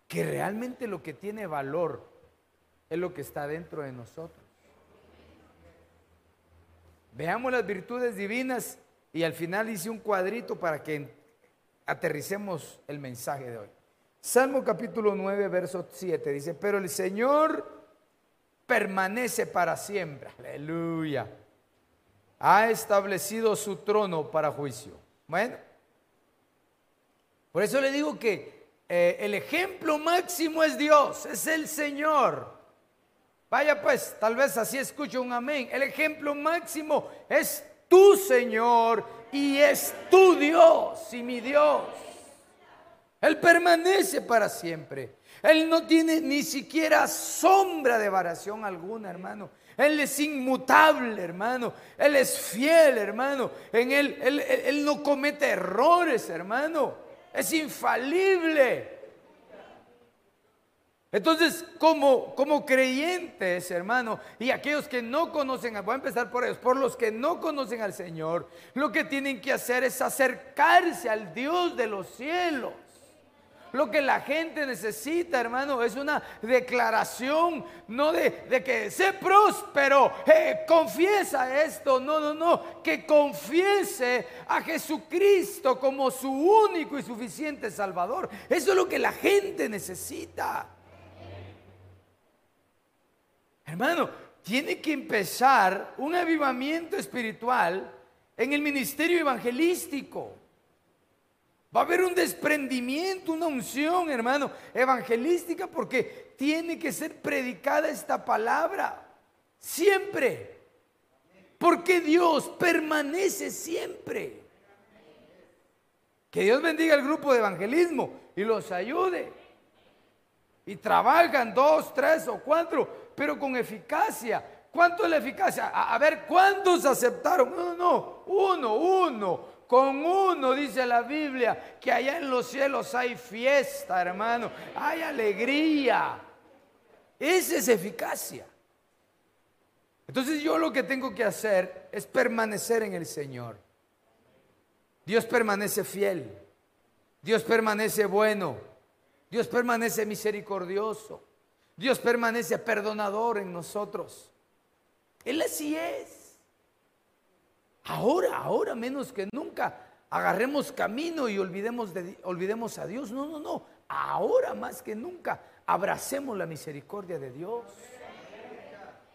Que realmente lo que tiene valor es lo que está dentro de nosotros. Veamos las virtudes divinas y al final hice un cuadrito para que aterricemos el mensaje de hoy. Salmo capítulo 9, verso 7 dice, pero el Señor permanece para siempre. Aleluya ha establecido su trono para juicio. Bueno, por eso le digo que eh, el ejemplo máximo es Dios, es el Señor. Vaya pues, tal vez así escucho un amén. El ejemplo máximo es tu Señor y es tu Dios y mi Dios. Él permanece para siempre. Él no tiene ni siquiera sombra de variación alguna, hermano. Él es inmutable, hermano. Él es fiel, hermano. En él, él, él- no comete errores, hermano. Es infalible. Entonces, como, como creyentes, hermano, y aquellos que no conocen, voy a empezar por ellos, por los que no conocen al Señor, lo que tienen que hacer es acercarse al Dios de los cielos. Lo que la gente necesita, hermano, es una declaración, no de, que sé próspero, eh, confiesa esto, no, no, no, que confiese a Jesucristo como su único y suficiente Salvador. Eso es lo que la gente necesita. Hermano, tiene que empezar un avivamiento espiritual en el ministerio evangelístico. Va a haber un desprendimiento, una unción, hermano, evangelística, porque tiene que ser predicada esta palabra siempre. Porque Dios permanece siempre. Que Dios bendiga el grupo de evangelismo y los ayude. Y trabajan dos, tres o cuatro, pero con eficacia. ¿Cuánto es la eficacia? A, a ver, ¿cuántos aceptaron? No, no, no, uno, uno. Con uno dice la Biblia que allá en los cielos hay fiesta, hermano, hay alegría. Esa es eficacia. Entonces yo lo que tengo que hacer es permanecer en el Señor. Dios permanece fiel. Dios permanece bueno. Dios permanece misericordioso. Dios permanece perdonador en nosotros. Él así es. Ahora, ahora menos que nunca, agarremos camino y olvidemos, de, olvidemos a Dios. No, no, no. Ahora más que nunca, abracemos la misericordia de Dios.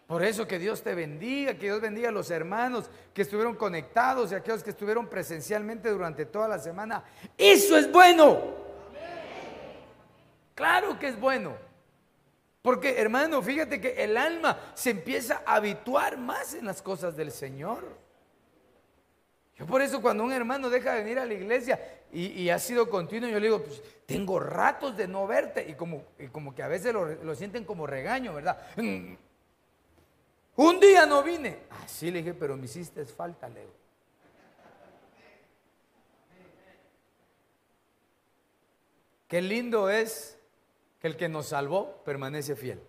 Por eso que Dios te bendiga, que Dios bendiga a los hermanos que estuvieron conectados y a aquellos que estuvieron presencialmente durante toda la semana. Eso es bueno. Claro que es bueno. Porque hermano, fíjate que el alma se empieza a habituar más en las cosas del Señor. Por eso cuando un hermano deja de venir a la iglesia y, ha sido continuo, yo le digo, pues tengo ratos de no verte. Y como, como que a veces lo, lo sienten como regaño, ¿verdad? Mm. Un día no vine. Así le dije, pero me hiciste falta, Leo. Qué lindo es que el que nos salvó permanece fiel.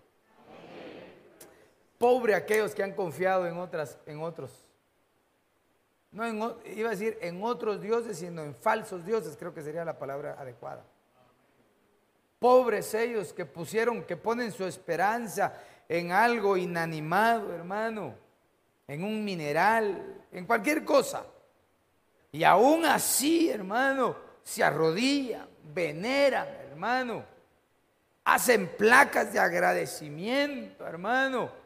Pobre aquellos que han confiado en otras, en otros. No en, iba a decir en otros dioses, sino en falsos dioses, creo que sería la palabra adecuada. Pobres ellos que pusieron, que ponen su esperanza en algo inanimado, hermano, en un mineral, en cualquier cosa. Y aún así, hermano, se arrodillan, veneran, hermano. Hacen placas de agradecimiento, hermano.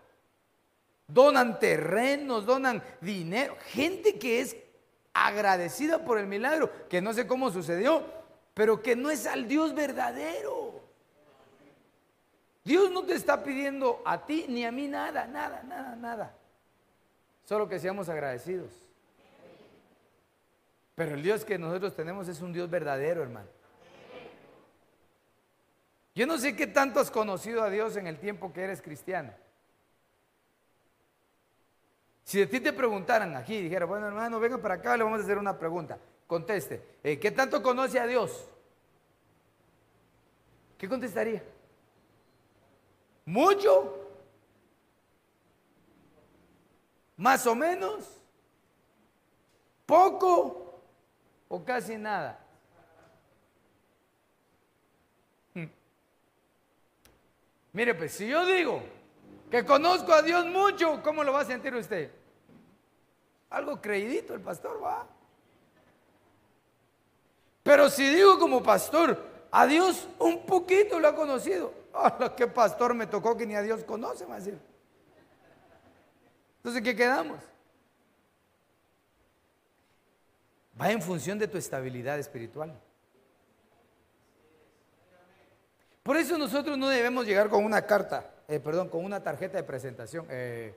Donan terrenos, donan dinero. Gente que es agradecida por el milagro, que no sé cómo sucedió, pero que no es al Dios verdadero. Dios no te está pidiendo a ti ni a mí nada, nada, nada, nada. Solo que seamos agradecidos. Pero el Dios que nosotros tenemos es un Dios verdadero, hermano. Yo no sé qué tanto has conocido a Dios en el tiempo que eres cristiano. Si de ti te preguntaran aquí, dijera, bueno hermano, venga para acá, le vamos a hacer una pregunta. Conteste, eh, ¿qué tanto conoce a Dios? ¿Qué contestaría? ¿Mucho? ¿Más o menos? ¿Poco? ¿O casi nada? (laughs) Mire, pues si yo digo que conozco a Dios mucho, ¿cómo lo va a sentir usted? Algo creidito el pastor va. Pero si digo como pastor, a Dios un poquito lo ha conocido. (laughs) ¡Hala, qué pastor me tocó que ni a Dios conoce! Va a. Entonces, ¿qué quedamos? Va en función de tu estabilidad espiritual. Por eso nosotros no debemos llegar con una carta, eh, perdón, con una tarjeta de presentación. eh,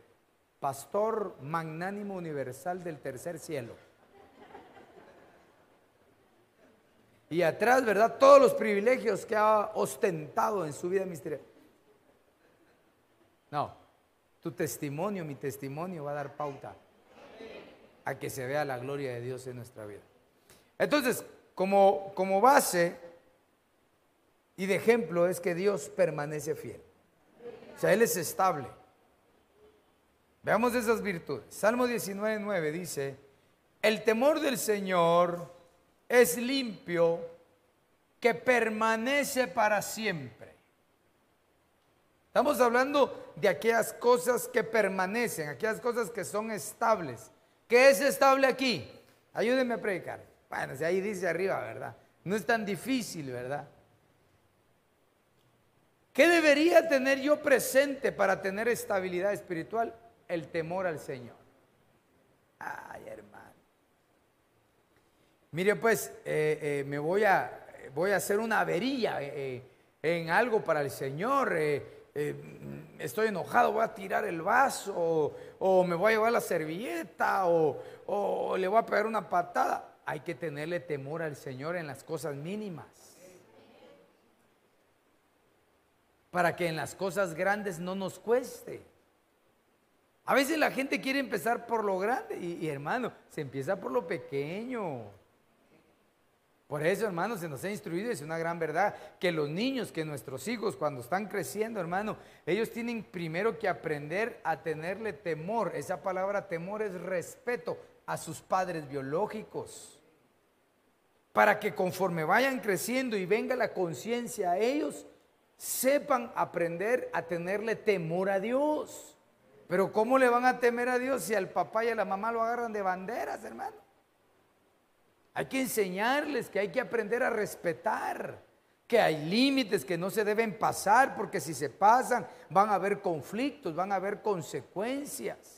Pastor magnánimo universal del tercer cielo. Y atrás, ¿verdad? Todos los privilegios que ha ostentado en su vida misteriosa. No, tu testimonio, mi testimonio va a dar pauta a que se vea la gloria de Dios en nuestra vida. Entonces, como, como base, y de ejemplo es que Dios permanece fiel. O sea, Él es estable. Veamos esas virtudes. Salmo 19, 9 dice, el temor del Señor es limpio, que permanece para siempre. Estamos hablando de aquellas cosas que permanecen, aquellas cosas que son estables. ¿Qué es estable aquí? Ayúdenme a predicar. Bueno, si ahí dice arriba, ¿verdad? No es tan difícil, ¿verdad? ¿Qué debería tener yo presente para tener estabilidad espiritual? El temor al Señor. Ay, hermano. Mire, pues, eh, eh, me voy a, voy a hacer una avería eh, en algo para el Señor. mm, estoy enojado, voy a tirar el vaso, o, o me voy a llevar la servilleta, o, o le voy a pegar una patada. Hay que tenerle temor al Señor en las cosas mínimas. Para que en las cosas grandes no nos cueste. A veces la gente quiere empezar por lo grande y, hermano, se empieza por lo pequeño. Por eso, hermano, se nos ha instruido, es una gran verdad, que los niños, que nuestros hijos cuando están creciendo, hermano, ellos tienen primero que aprender a tenerle temor. Esa palabra temor es respeto a sus padres biológicos. Para que conforme vayan creciendo y venga la conciencia a ellos, sepan aprender a tenerle temor a Dios. Pero ¿cómo le van a temer a Dios si al papá y a la mamá lo agarran de banderas, hermano? Hay que enseñarles que hay que aprender a respetar, que hay límites que no se deben pasar, porque si se pasan van a haber conflictos, van a haber consecuencias.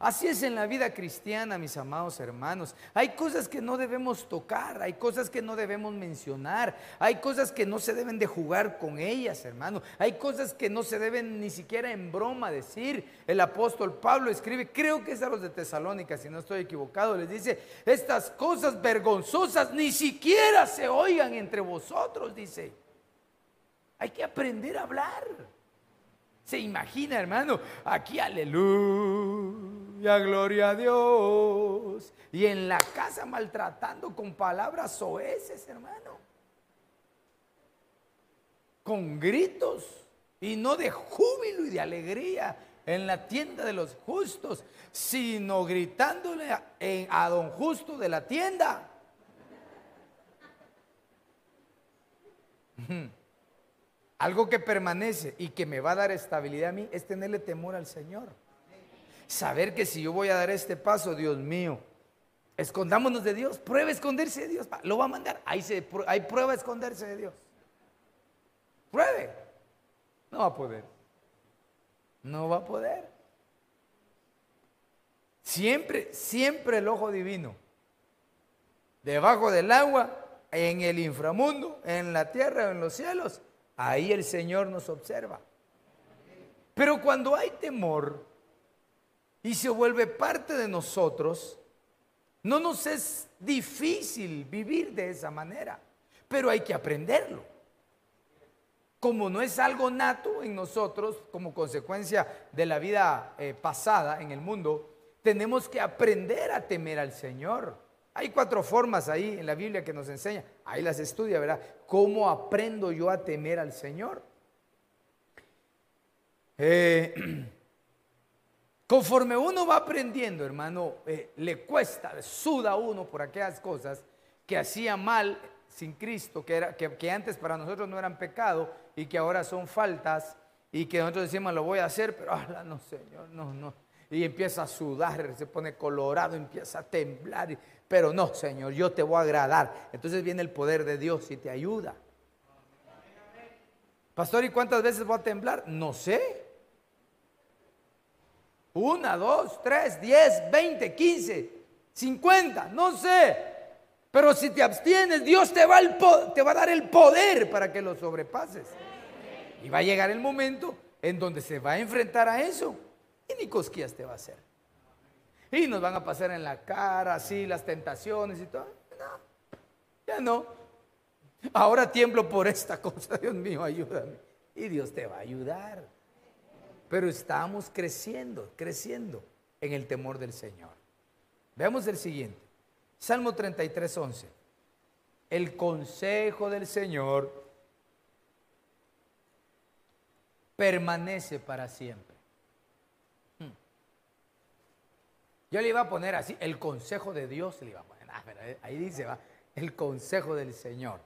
Así es en la vida cristiana, mis amados hermanos. Hay cosas que no debemos tocar, hay cosas que no debemos mencionar, hay cosas que no se deben de jugar con ellas, hermano. Hay cosas que no se deben ni siquiera en broma decir. El apóstol Pablo escribe, creo que es a los de Tesalónica, si no estoy equivocado, les dice, estas cosas vergonzosas ni siquiera se oigan entre vosotros, dice. Hay que aprender a hablar. Se imagina, hermano, aquí aleluya, gloria a Dios. Y en la casa maltratando con palabras soeces, hermano. Con gritos y no de júbilo y de alegría en la tienda de los justos, sino gritándole a don justo de la tienda. (laughs) Algo que permanece y que me va a dar estabilidad a mí es tenerle temor al Señor. Saber que si yo voy a dar este paso, Dios mío, escondámonos de Dios, prueba esconderse de Dios, lo va a mandar. Ahí se, hay prueba esconderse de Dios. Pruebe. No va a poder. No va a poder. Siempre, siempre el ojo divino. Debajo del agua, en el inframundo, en la tierra en los cielos, ahí el Señor nos observa. Pero cuando hay temor y se vuelve parte de nosotros, no nos es difícil vivir de esa manera, pero hay que aprenderlo. Como no es algo nato en nosotros, como consecuencia de la vida eh, pasada en el mundo, tenemos que aprender a temer al Señor. Hay cuatro formas ahí en la Biblia que nos enseña, ahí las estudia, ¿verdad? ¿Cómo aprendo yo a temer al Señor? Eh, (clears throat) conforme uno va aprendiendo, hermano, eh, le cuesta, suda uno por aquellas cosas que hacía mal sin Cristo, que, era, que, antes para nosotros no eran pecado y que ahora son faltas y que nosotros decimos lo voy a hacer, pero ah, no, Señor, no, no. Y empieza a sudar, se pone colorado, empieza a temblar, pero no, Señor, yo te voy a agradar. Entonces viene el poder de Dios y te ayuda. Pastor, ¿y cuántas veces voy a temblar? No sé. Una, dos, tres, diez, veinte, quince, cincuenta, no sé. Pero si te abstienes, Dios te va, el te va a dar el poder para que lo sobrepases. Y va a llegar el momento en donde se va a enfrentar a eso. Y ni cosquillas te va a hacer. Y nos van a pasar en la cara, así, las tentaciones y todo. No, ya no. Ahora tiemblo por esta cosa, (laughs) Dios mío, ayúdame. Y Dios te va a ayudar pero estamos creciendo, creciendo en el temor del Señor. Veamos el siguiente. Salmo 33, 11. El consejo del Señor permanece para siempre. Hmm. Yo le iba a poner así, el consejo de Dios le iba a poner. Ah, ahí dice, va, el consejo del Señor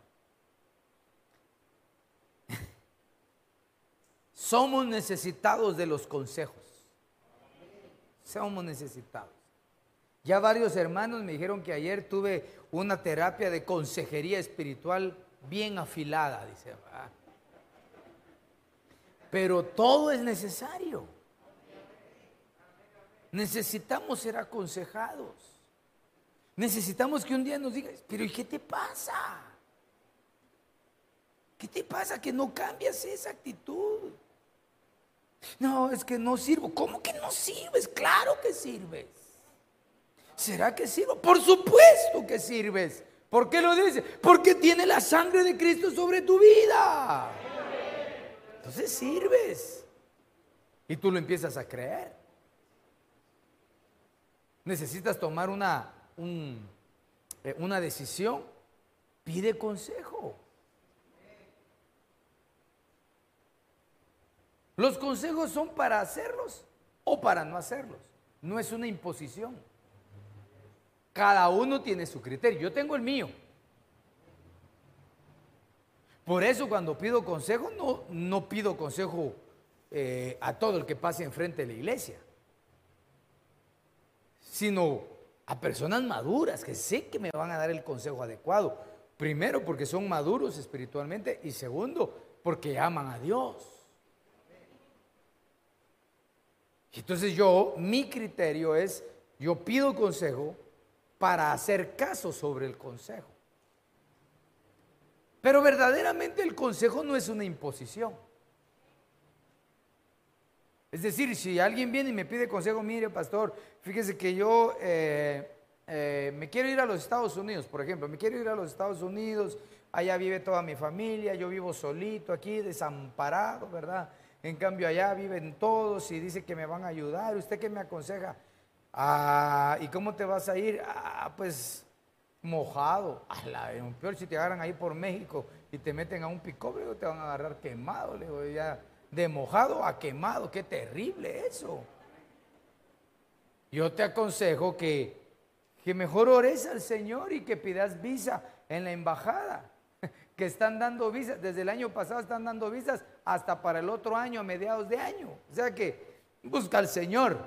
Somos necesitados de los consejos. Somos necesitados. Ya varios hermanos me dijeron que ayer tuve una terapia de consejería espiritual bien afilada, dice. "Ah". Pero todo es necesario. Necesitamos ser aconsejados. Necesitamos que un día nos digas, pero ¿y qué te pasa? ¿Qué te pasa que no cambias esa actitud? No, es que no sirvo. ¿Cómo que no sirves? Claro que sirves. ¿Será que sirvo? Por supuesto que sirves. ¿Por qué lo dice? Porque tiene la sangre de Cristo sobre tu vida. Entonces sirves. Y tú lo empiezas a creer. Necesitas tomar una, un- eh, una decisión. Pide consejo. Los consejos son para hacerlos o para no hacerlos. No es una imposición. Cada uno tiene su criterio. Yo tengo el mío. Por eso cuando pido consejo, no, no pido consejo eh, a todo el que pase enfrente de la iglesia, sino a personas maduras que sé que me van a dar el consejo adecuado. Primero porque son maduros espiritualmente y segundo porque aman a Dios. Y Entonces yo, mi criterio es, yo pido consejo para hacer caso sobre el consejo. Pero verdaderamente el consejo no es una imposición. Es decir, si alguien viene y me pide consejo, mire, pastor, fíjese que yo eh, eh, me quiero ir a los Estados Unidos, por ejemplo, me quiero ir a los Estados Unidos, allá vive toda mi familia, yo vivo solito aquí, desamparado, ¿verdad? En cambio allá viven todos y dice que me van a ayudar. ¿Usted qué me aconseja? Ah, ¿y cómo te vas a ir? Ah, pues mojado. A la, peor si te agarran ahí por México y te meten a un digo, te van a agarrar quemado. Le digo, ya de mojado a quemado, qué terrible eso. Yo te aconsejo que, que mejor ores al Señor y que pidas visa en la embajada, (laughs) que están dando visas, desde el año pasado están dando visas hasta para el otro año, a mediados de año. O sea que busca al Señor.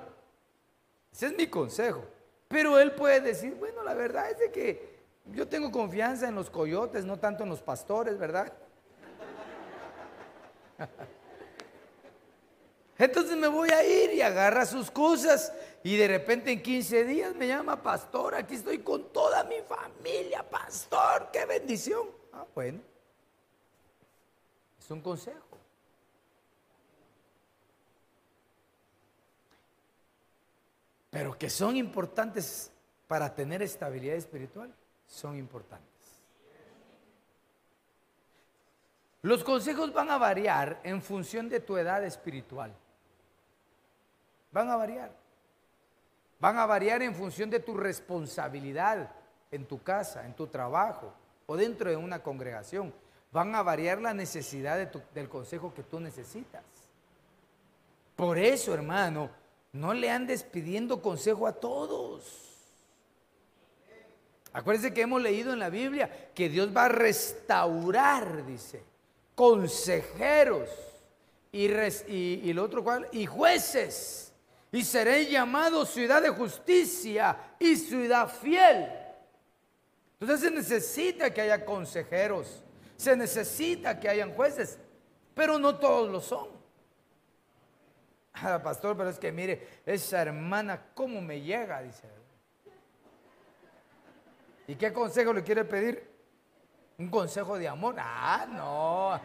Ese es mi consejo. Pero él puede decir, bueno, la verdad es de que yo tengo confianza en los coyotes, no tanto en los pastores, ¿verdad? (laughs) Entonces me voy a ir y agarra sus cosas y de repente en 15 días me llama pastor, aquí estoy con toda mi familia, pastor, qué bendición. Ah, bueno, es un consejo. Pero que son importantes para tener estabilidad espiritual, son importantes. Los consejos van a variar en función de tu edad espiritual. Van a variar. Van a variar en función de tu responsabilidad en tu casa, en tu trabajo o dentro de una congregación. Van a variar la necesidad de tu- del consejo que tú necesitas. Por eso, hermano, no le andes pidiendo consejo a todos. Acuérdense que hemos leído en la Biblia que Dios va a restaurar, dice, consejeros y, y, y otro cual, y jueces. Y seréis llamados ciudad de justicia y ciudad fiel. Entonces se necesita que haya consejeros, se necesita que hayan jueces, pero no todos lo son. Pastor, pero es que mire, esa hermana, ¿cómo me llega? Dice. ¿Y qué consejo le quiere pedir? Un consejo de amor. Ah, no.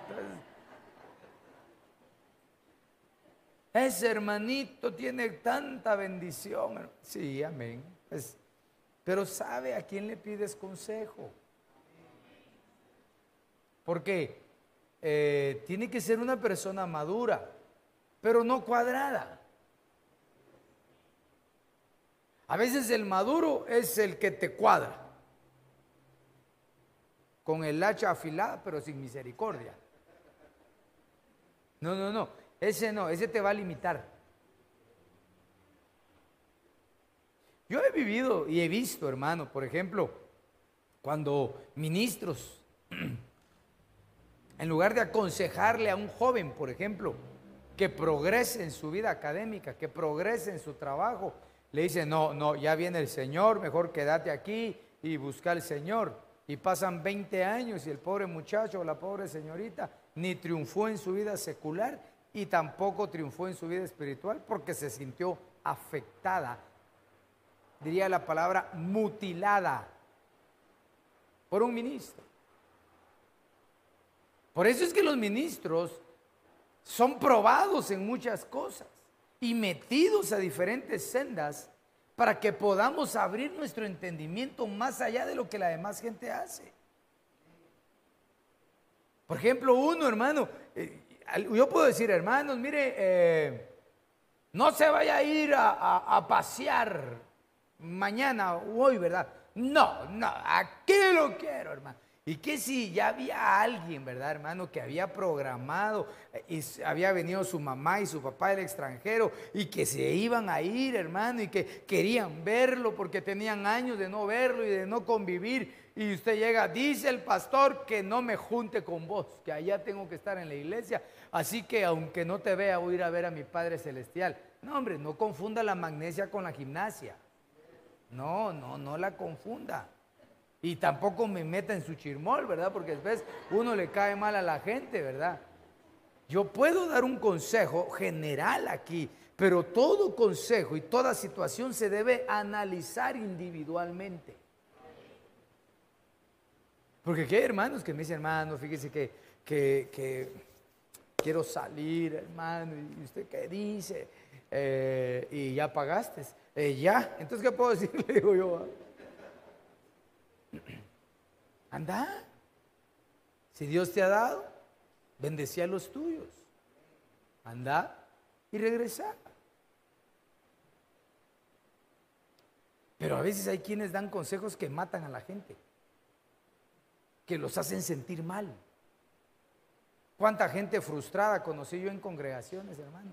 Ese hermanito tiene tanta bendición. Sí, amén. Pues, pero sabe a quién le pides consejo. Porque eh, tiene que ser una persona madura, pero no cuadrada. A veces el maduro es el que te cuadra, con el hacha afilada, pero sin misericordia. No, no, no. ese no, ese te va a limitar. Yo he vivido y he visto, hermano, por ejemplo, cuando ministros, (clears throat) en lugar de aconsejarle a un joven, por ejemplo, que progrese en su vida académica, que progrese en su trabajo, le dicen, no, no, ya viene el Señor, mejor quédate aquí y busca al Señor. Y pasan 20 años y el pobre muchacho o la pobre señorita ni triunfó en su vida secular y tampoco triunfó en su vida espiritual porque se sintió afectada, diría la palabra mutilada, por un ministro. Por eso es que los ministros son probados en muchas cosas y metidos a diferentes sendas para que podamos abrir nuestro entendimiento más allá de lo que la demás gente hace. Por ejemplo, uno, hermano, eh, yo puedo decir, hermanos, mire, eh, no se vaya a ir a pasear mañana o hoy, ¿verdad? No, no, aquí lo quiero, hermano. ¿Y qué si ya había alguien, verdad, hermano, que había programado eh, y había venido su mamá y su papá del extranjero y que se iban a ir, hermano, y que querían verlo porque tenían años de no verlo y de no convivir? Y usted llega, dice el pastor que no me junte con vos, que allá tengo que estar en la iglesia. Así que aunque no te vea, voy a ir a ver a mi Padre Celestial. No, hombre, no confunda la magnesia con la gimnasia. No, no, no la confunda. Y tampoco me meta en su chirmol, ¿verdad? Porque después uno le cae mal a la gente, ¿verdad? Yo puedo dar un consejo general aquí, pero todo consejo y toda situación se debe analizar individualmente. Porque aquí hay hermanos que me dicen, hermano, fíjese que, que, quiero salir, hermano, y usted qué dice, Eh, y ya pagaste, "Eh, ya, entonces ¿qué puedo decir? (laughs) Le digo yo, "Ah". Anda, si Dios te ha dado, bendecí a los tuyos, anda y regresa. Pero a veces hay quienes dan consejos que matan a la gente, que los hacen sentir mal. ¿Cuánta gente frustrada conocí yo en congregaciones, hermano?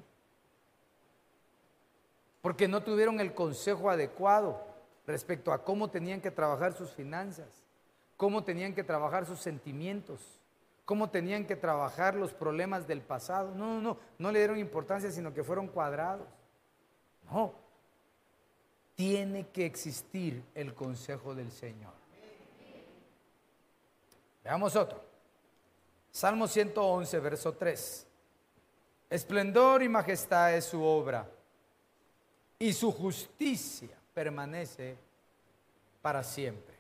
Porque no tuvieron el consejo adecuado respecto a cómo tenían que trabajar sus finanzas, cómo tenían que trabajar sus sentimientos, cómo tenían que trabajar los problemas del pasado. No, no, no, no le dieron importancia, sino que fueron cuadrados. No, tiene que existir el consejo del Señor. Veamos otro. Salmo 111, verso 3. Esplendor y majestad es su obra, y su justicia permanece para siempre.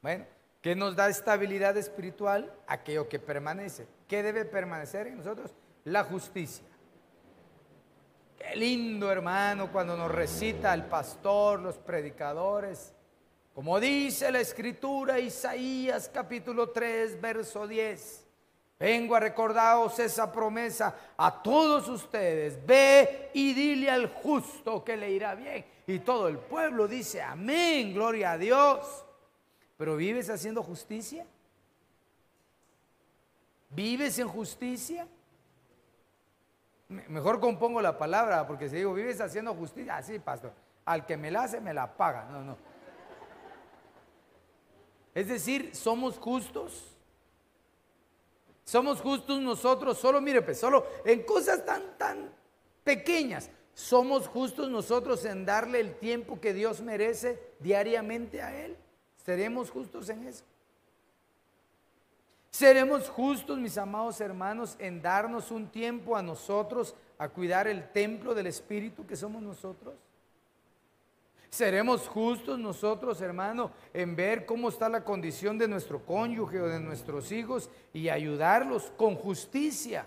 Bueno, ¿qué nos da estabilidad espiritual? Aquello que permanece. ¿Qué debe permanecer en nosotros? La justicia. Qué lindo, hermano, cuando nos recita el pastor, los predicadores. Como dice la escritura, Isaías capítulo 3, verso 10. Vengo a recordaros esa promesa a todos ustedes. Ve y dile al justo que le irá bien. Y todo el pueblo dice, amén, gloria a Dios. Pero ¿vives haciendo justicia? ¿Vives en justicia? Me- Mejor compongo la palabra, porque si digo, ¿vives haciendo justicia? Así, pastor. Al que me la hace, me la paga. No, no. Es decir, somos justos. Somos justos nosotros, solo mire, pues, solo en cosas tan, tan pequeñas. Somos justos nosotros en darle el tiempo que Dios merece diariamente a Él. ¿Seremos justos en eso? ¿Seremos justos, mis amados hermanos, en darnos un tiempo a nosotros a cuidar el templo del Espíritu que somos nosotros? ¿Seremos justos nosotros, hermano, en ver cómo está la condición de nuestro cónyuge o de nuestros hijos y ayudarlos con justicia?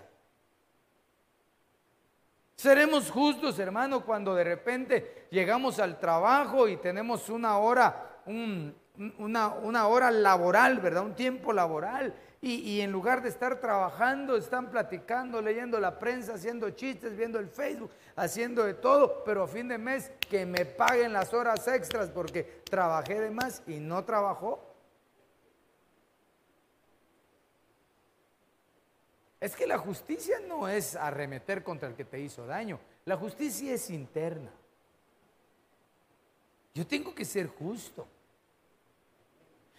Seremos justos, hermano, cuando de repente llegamos al trabajo y tenemos una hora, un- una, una hora laboral, ¿verdad? Un tiempo laboral. Y, y en lugar de estar trabajando, están platicando, leyendo la prensa, haciendo chistes, viendo el Facebook, haciendo de todo, pero a fin de mes que me paguen las horas extras porque trabajé de más y no trabajó. Es que la justicia no es arremeter contra el que te hizo daño. La justicia es interna. Yo tengo que ser justo.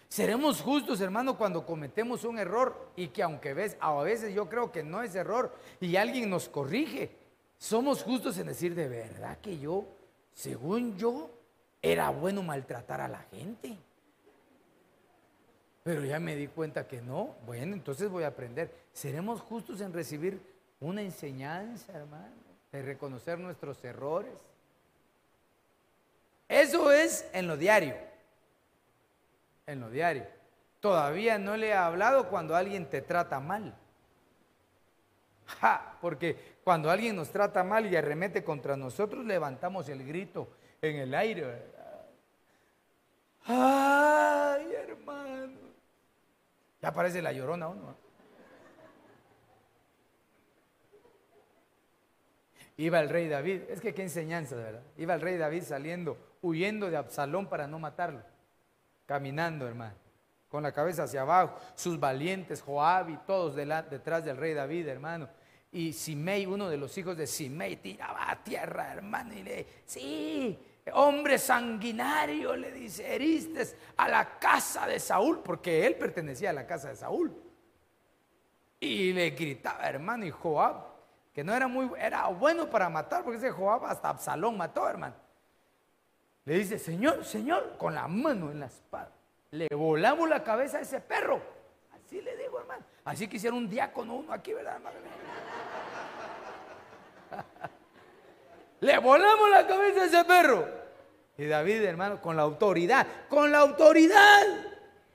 Seremos justos, hermano, cuando cometemos un error y que aunque ves, a veces yo creo que no es error y alguien nos corrige, somos justos en decir de verdad que yo, según yo, era bueno maltratar a la gente. Pero ya me di cuenta que no. Bueno, entonces voy a aprender. Seremos justos en recibir una enseñanza, hermano, de reconocer nuestros errores. Eso es en lo diario. En lo diario. Todavía no le he hablado cuando alguien te trata mal. Ja, porque cuando alguien nos trata mal y arremete contra nosotros, levantamos el grito en el aire. ¿verdad? Ay, hermano. Ya parece la llorona uno. Iba el rey David, es que qué enseñanza, ¿verdad? Iba el rey David saliendo, huyendo de Absalón para no matarlo. Caminando, hermano, con la cabeza hacia abajo, sus valientes, Joab y todos detrás del rey David, hermano. Y Simei, uno de los hijos de Simei, tiraba a tierra, hermano, y le, sí, hombre sanguinario, le dice, heriste a la casa de Saúl, porque él pertenecía a la casa de Saúl. Y le gritaba, hermano, y Joab, que no era muy, era bueno para matar, porque ese Joab hasta Absalón mató, hermano. Le dice, Señor, Señor, con la mano en la espada. Le volamos la cabeza a ese perro. Así le digo, hermano. Así quisiera un diácono uno aquí, ¿verdad, hermano? (laughs) Le volamos la cabeza a ese perro. Y David, hermano, con la autoridad, con la autoridad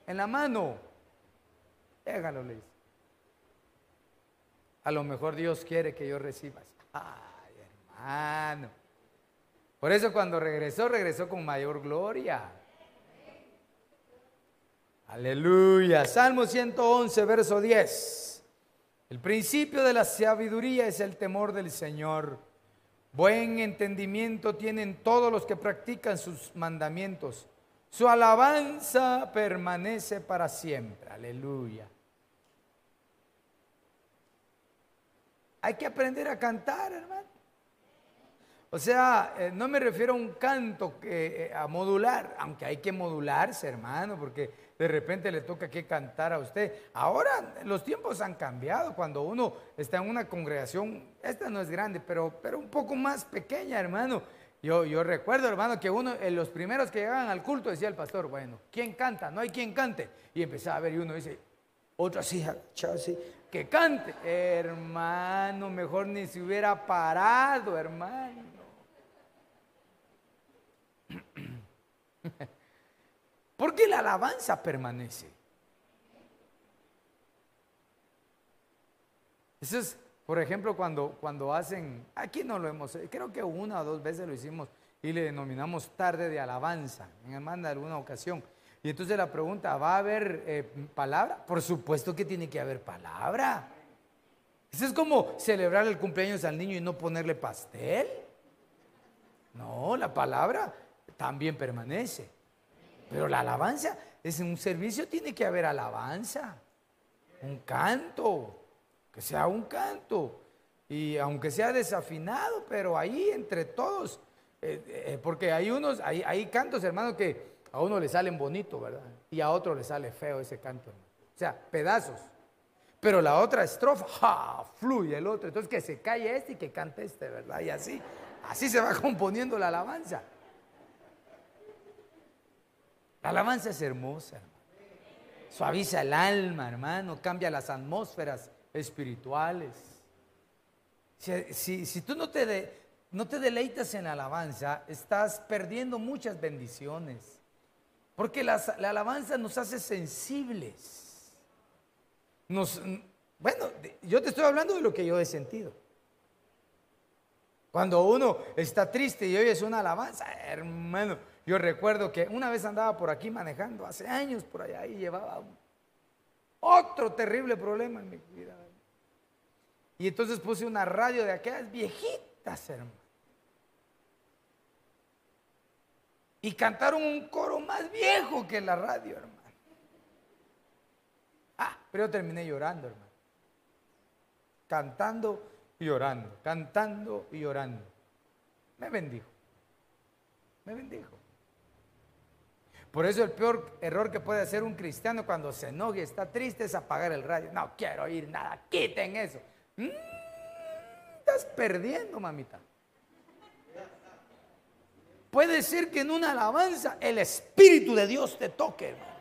en la mano. Déjalo, le dice. A lo mejor Dios quiere que yo reciba. Ay, hermano. Por eso cuando regresó, regresó con mayor gloria. Aleluya. Salmo 111, verso 10. El principio de la sabiduría es el temor del Señor. Buen entendimiento tienen todos los que practican sus mandamientos. Su alabanza permanece para siempre. Aleluya. Hay que aprender a cantar, hermano. O sea, eh, no me refiero a un canto que, eh, a modular, aunque hay que modularse, hermano, porque de repente le toca que cantar a usted. Ahora los tiempos han cambiado. Cuando uno está en una congregación, esta no es grande, pero, pero un poco más pequeña, hermano. Yo, yo recuerdo, hermano, que uno, en los primeros que llegaban al culto, decía el pastor, bueno, ¿quién canta? No hay quien cante. Y empezaba a ver y uno dice, otro así, así, que cante. Hermano, mejor ni se hubiera parado, hermano. (clears throat) (laughs) Porque la alabanza permanece. Eso es, por ejemplo, cuando, cuando hacen, aquí no lo hemos, creo que una o dos veces lo hicimos y le denominamos tarde de alabanza, en Hermana alguna ocasión. Y entonces la pregunta, ¿va a haber eh, palabra? Por supuesto que tiene que haber palabra. Eso es como celebrar el cumpleaños al niño y no ponerle pastel. No, la palabra también permanece. Pero la alabanza, es en un servicio tiene que haber alabanza, un canto, que sea un canto. Y aunque sea desafinado, pero ahí entre todos, eh, eh, porque hay unos, hay, hay cantos, hermano, que a uno le salen bonito, ¿verdad? Y a otro le sale feo ese canto, hermano. O sea, pedazos. Pero la otra estrofa, ¡ja! fluye el otro. Entonces que se calle este y que cante este, ¿verdad? Y así, así se va (laughs) componiendo la alabanza. La alabanza es hermosa. Suaviza el alma, hermano. Cambia las atmósferas espirituales. Si, si- si tú no te, no te deleitas en la alabanza, estás perdiendo muchas bendiciones. Porque la alabanza nos hace sensibles. Nos, bueno, yo te estoy hablando de lo que yo he sentido. Cuando uno está triste y oyes una alabanza, hermano, yo recuerdo que una vez andaba por aquí manejando, hace años por allá, y llevaba otro terrible problema en mi vida. Y entonces puse una radio de aquellas viejitas, hermano. Y cantaron un coro más viejo que la radio, hermano. Ah, pero yo terminé llorando, hermano. cantando y orando, cantando y orando. Me bendijo. Me bendijo. Por eso el peor error que puede hacer un cristiano cuando se enoja y está triste es apagar el radio. No quiero oír nada, quiten eso. Mm, estás perdiendo, mamita. Puede ser que en una alabanza el Espíritu de Dios te toque, hermano.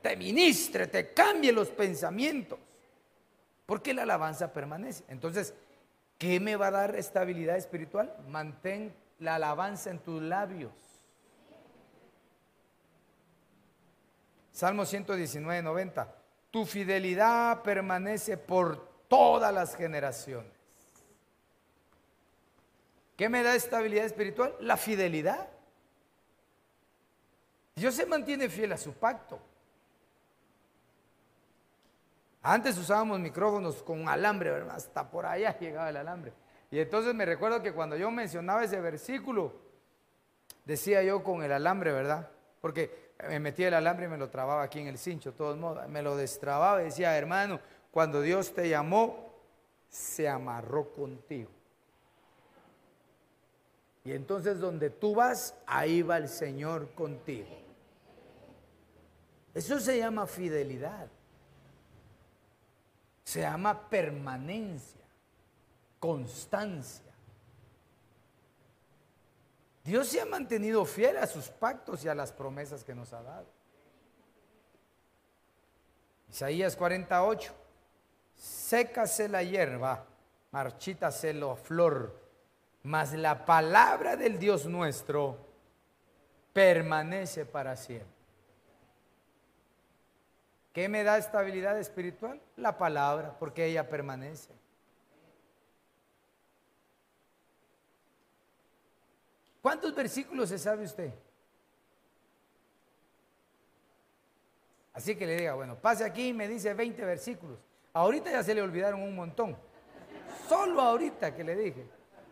te ministre, te cambie los pensamientos. Porque la alabanza permanece. Entonces, ¿qué me va a dar estabilidad espiritual? Mantén la alabanza en tus labios. Salmo 119, 90. Tu fidelidad permanece por todas las generaciones. ¿Qué me da estabilidad espiritual? La fidelidad. Dios se mantiene fiel a su pacto. Antes usábamos micrófonos con alambre, ¿verdad? Hasta por allá (laughs) llegaba el alambre. Y entonces me recuerdo que cuando yo mencionaba ese versículo, decía yo con el alambre, ¿verdad? Porque me metía el alambre y me lo trababa aquí en el cincho, de todos modos. Me lo destrababa y decía, hermano, cuando Dios te llamó, se amarró contigo. Y entonces donde tú vas, ahí va el Señor contigo. Eso se llama fidelidad. Se llama permanencia, constancia. Dios se ha mantenido fiel a sus pactos y a las promesas que nos ha dado. Isaías 48. Sécase la hierba, marchítase la flor, mas la palabra del Dios nuestro permanece para siempre. ¿Qué me da estabilidad espiritual? La palabra, porque ella permanece. ¿Cuántos versículos se sabe usted? Así que le diga, bueno, pase aquí y me dice 20 versículos. Ahorita ya se le olvidaron un montón. Solo ahorita que le dije.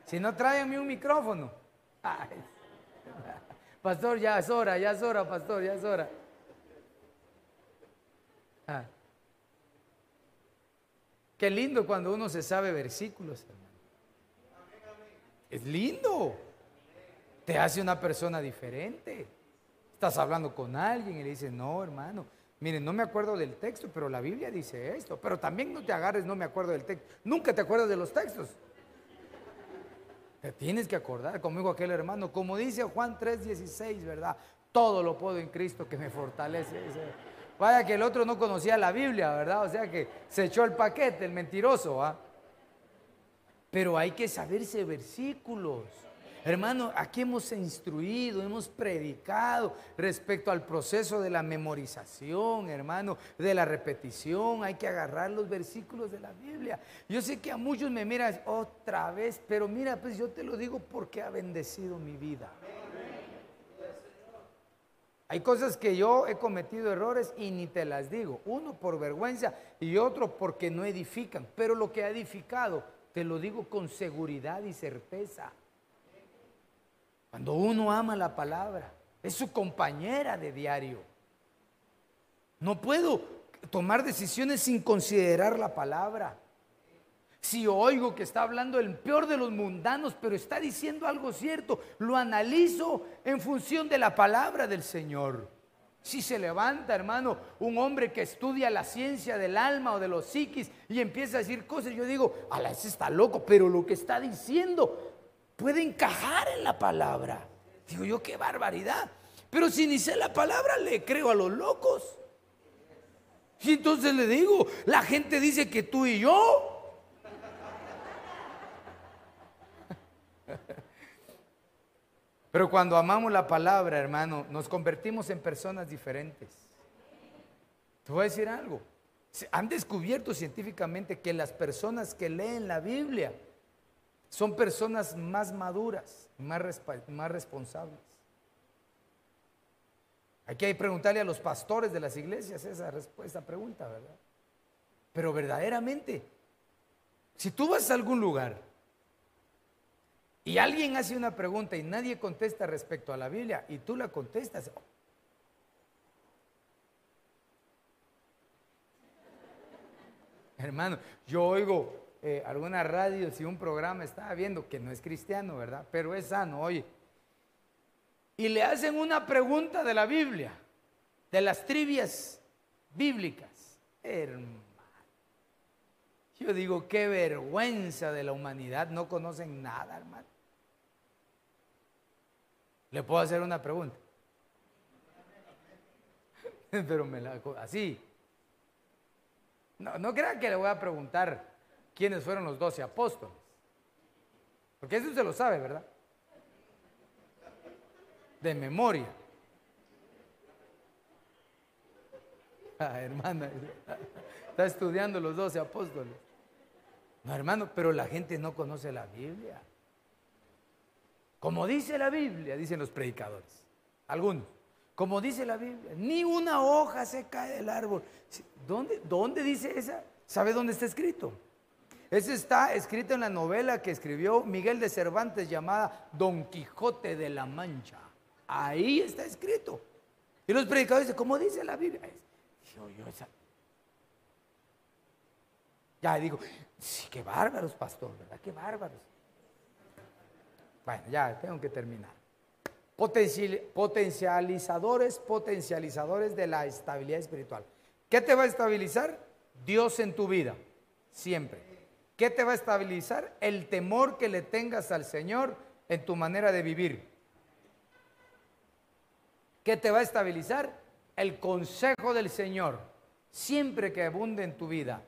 Si no, tráiganme un micrófono. (laughs) Pastor, ya es hora, ya es hora, pastor, ya es hora. Ah. Qué lindo cuando uno se sabe versículos, hermano. Es lindo. Te hace una persona diferente. Estás hablando con alguien y le dices, no, hermano, miren, no me acuerdo del texto, pero la Biblia dice esto. Pero también no te agarres, no me acuerdo del texto. Nunca te acuerdas de los textos. Te tienes que acordar conmigo aquel hermano, como dice Juan 3:16, ¿verdad? Todo lo puedo en Cristo que me fortalece. Vaya que el otro no conocía la Biblia, ¿verdad? O sea que se echó el paquete, el mentiroso, ¿ah? Pero hay que saberse versículos. Hermano, aquí hemos instruido, hemos predicado respecto al proceso de la memorización, hermano, de la repetición. Hay que agarrar los versículos de la Biblia. Yo sé que a muchos me miran otra vez, pero mira, pues yo te lo digo porque ha bendecido mi vida. Hay cosas que yo he cometido errores y ni te las digo. Uno por vergüenza y otro porque no edifican. Pero lo que ha edificado, te lo digo con seguridad y certeza. Cuando uno ama la palabra, es su compañera de diario. No puedo tomar decisiones sin considerar la palabra. Si oigo que está hablando el peor de los mundanos, pero está diciendo algo cierto, lo analizo en función de la palabra del Señor. Si se levanta, hermano, un hombre que estudia la ciencia del alma o de los psiquis y empieza a decir cosas, yo digo, ala, ese está loco, pero lo que está diciendo puede encajar en la palabra. Digo yo, qué barbaridad. Pero si ni sé la palabra, le creo a los locos. Y entonces le digo, la gente dice que tú y yo Pero cuando amamos la palabra, hermano, nos convertimos en personas diferentes. Te voy a decir algo. Han descubierto científicamente que las personas que leen la Biblia son personas más maduras, más, más responsables. Hay que preguntarle a los pastores de las iglesias esa, esa pregunta, ¿verdad? Pero verdaderamente, si tú vas a algún lugar y alguien hace una pregunta y nadie contesta respecto a la Biblia y tú la contestas. Hermano, yo oigo eh, alguna radio, si un programa estaba viendo que no es cristiano, ¿verdad? Pero es sano, oye. Y le hacen una pregunta de la Biblia, de las trivias bíblicas. Hermano. Yo digo, qué vergüenza de la humanidad, no conocen nada, hermano. ¿Le puedo hacer una pregunta? (laughs) Pero me la así. No, no crean que le voy a preguntar quiénes fueron los doce apóstoles. Porque eso se lo sabe, ¿verdad? De memoria. Ah, hermana, está estudiando los doce apóstoles. No, hermano, pero la gente no conoce la Biblia. Como dice la Biblia, dicen los predicadores, algunos. Como dice la Biblia, ni una hoja se cae del árbol. ¿Dónde, dónde dice esa? ¿Sabe dónde está escrito? Ese está escrito en la novela que escribió Miguel de Cervantes llamada Don Quijote de la Mancha. Ahí está escrito. Y los predicadores dicen, ¿cómo dice la Biblia? Yo, yo, esa- Ya digo, sí, qué bárbaros, pastor, ¿verdad? Qué bárbaros. Bueno, ya tengo que terminar. Potencial- potencializadores, potencializadores de la estabilidad espiritual. ¿Qué te va a estabilizar? Dios en tu vida, siempre. ¿Qué te va a estabilizar? El temor que le tengas al Señor en tu manera de vivir. ¿Qué te va a estabilizar? El consejo del Señor, siempre que abunde en tu vida.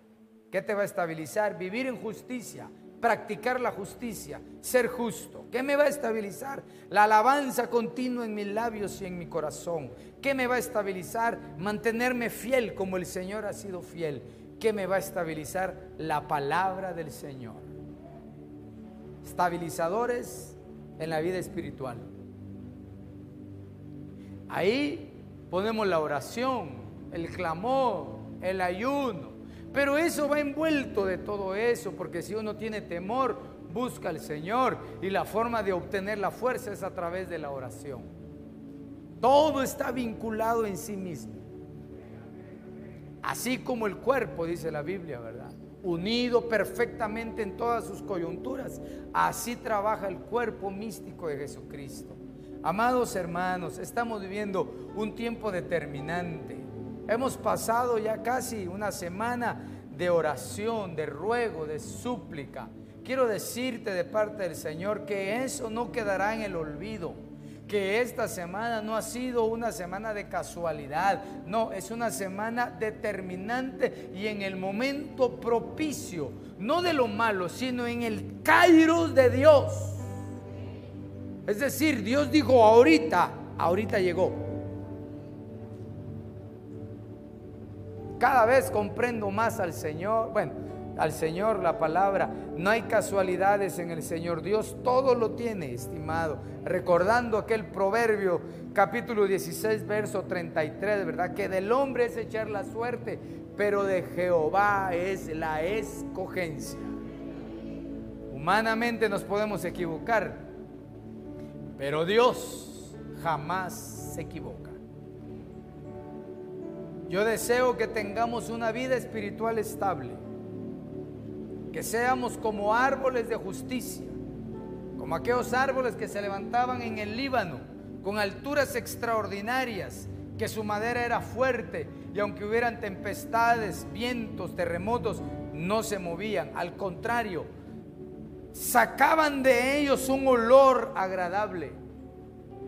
¿Qué te va a estabilizar? Vivir en justicia, practicar la justicia, ser justo. ¿Qué me va a estabilizar? La alabanza continua en mis labios y en mi corazón. ¿Qué me va a estabilizar? Mantenerme fiel como el Señor ha sido fiel. ¿Qué me va a estabilizar? La palabra del Señor. Estabilizadores en la vida espiritual. Ahí ponemos la oración, el clamor, el ayuno. Pero eso va envuelto de todo eso, porque si uno tiene temor, busca al Señor y la forma de obtener la fuerza es a través de la oración. Todo está vinculado en sí mismo. Así como el cuerpo, dice la Biblia, ¿verdad? Unido perfectamente en todas sus coyunturas. Así trabaja el cuerpo místico de Jesucristo. Amados hermanos, estamos viviendo un tiempo determinante. Hemos pasado ya casi una semana de oración, de ruego, de súplica. Quiero decirte de parte del Señor que eso no quedará en el olvido que esta semana no ha sido una semana de casualidad, no, es una semana determinante y en el momento propicio, no de lo malo, sino en el kairos de Dios. Es decir, Dios dijo ahorita, ahorita llegó. Cada vez comprendo más al Señor, bueno, al Señor la palabra. No hay casualidades en el Señor. Dios todo lo tiene, estimado. Recordando aquel proverbio, capítulo 16, verso 33, ¿verdad? Que del hombre es echar la suerte, pero de Jehová es la escogencia. Humanamente nos podemos equivocar, pero Dios jamás se equivoca. Yo deseo que tengamos una vida espiritual estable, que seamos como árboles de justicia, como aquellos árboles que se levantaban en el Líbano con alturas extraordinarias, que su madera era fuerte y aunque hubieran tempestades, vientos, terremotos, no se movían, al contrario, sacaban de ellos un olor agradable.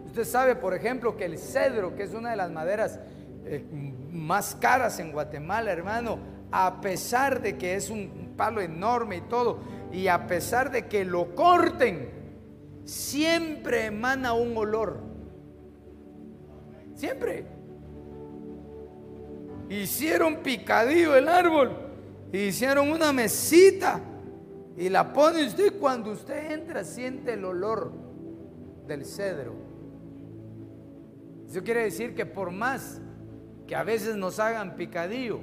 Usted sabe, por ejemplo, que el cedro, que es una de las maderas eh, más caras en Guatemala, hermano, a pesar de que es un palo enorme y todo, y a pesar de que lo corten, siempre emana un olor. Siempre. Hicieron picadillo el árbol, hicieron una mesita y la pone usted cuando usted entra siente el olor del cedro. Eso quiere decir que por más que a veces nos hagan picadillo,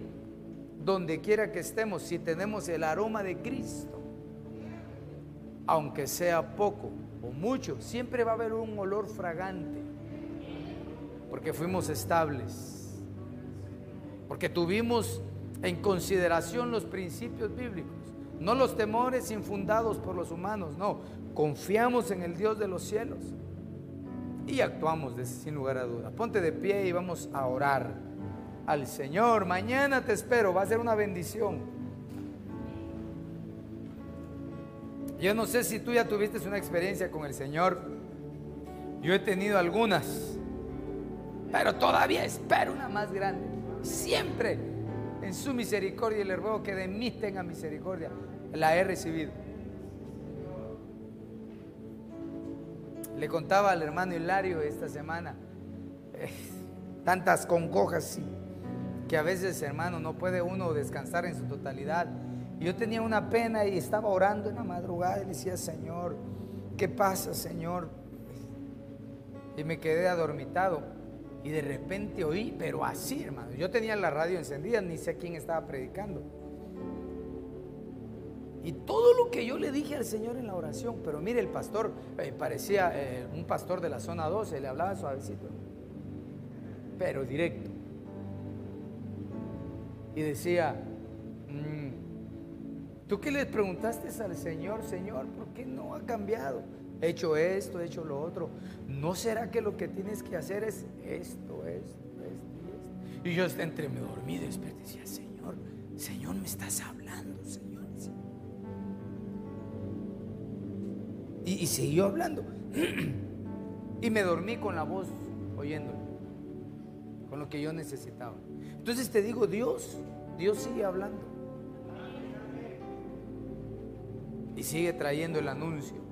donde quiera que estemos, si tenemos el aroma de Cristo, aunque sea poco o mucho, siempre va a haber un olor fragante, porque fuimos estables, porque tuvimos en consideración los principios bíblicos, no los temores infundados por los humanos, no, confiamos en el Dios de los cielos y actuamos sin lugar a duda. Ponte de pie y vamos a orar al Señor. Mañana te espero, va a ser una bendición. Yo no sé si tú ya tuviste una experiencia con el Señor. Yo he tenido algunas, pero todavía espero una más grande. Siempre en su misericordia y le ruego que de mí tenga misericordia. La he recibido. Le contaba al hermano Hilario esta semana eh, tantas congojas y que a veces, hermano, no puede uno descansar en su totalidad. Yo tenía una pena y estaba orando en la madrugada y decía, Señor, ¿qué pasa, Señor? Y me quedé adormitado. Y de repente oí, pero así, hermano. Yo tenía la radio encendida, ni sé quién estaba predicando. Y todo lo que yo le dije al Señor en la oración, pero mire, el pastor eh, parecía eh, un pastor de la zona 12, le hablaba suavecito, pero directo. Y decía, mm, ¿tú qué le preguntaste al Señor, Señor, por qué no ha cambiado? He hecho esto, he hecho lo otro. ¿No será que lo que tienes que hacer es esto, esto, esto y esto? Y yo entre me dormí desperté y decía, Señor, Señor, me estás hablando, Señor. Y, y siguió hablando. (clears throat) y me dormí con la voz oyéndolo, con lo que yo necesitaba. Entonces te digo, Dios, Dios sigue hablando. Y sigue trayendo el anuncio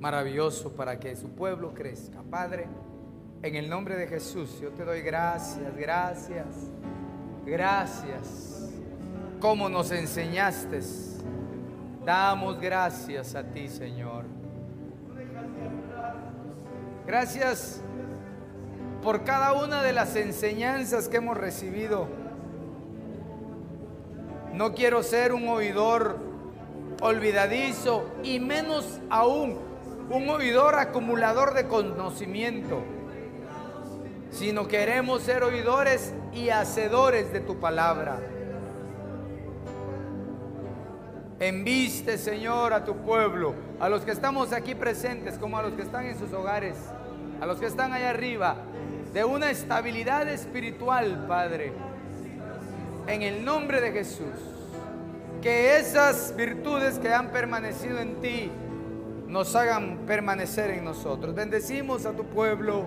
maravilloso para que su pueblo crezca. Padre, en el nombre de Jesús, yo te doy gracias, gracias, gracias. Como nos enseñaste. Damos gracias a ti, Señor. Gracias por cada una de las enseñanzas que hemos recibido. No quiero ser un oidor olvidadizo y menos aún un oidor acumulador de conocimiento, sino queremos ser oidores y hacedores de tu palabra. Enviste, Señor, a tu pueblo, a los que estamos aquí presentes, como a los que están en sus hogares, a los que están allá arriba, de una estabilidad espiritual, Padre. En el nombre de Jesús, que esas virtudes que han permanecido en ti nos hagan permanecer en nosotros. Bendecimos a tu pueblo,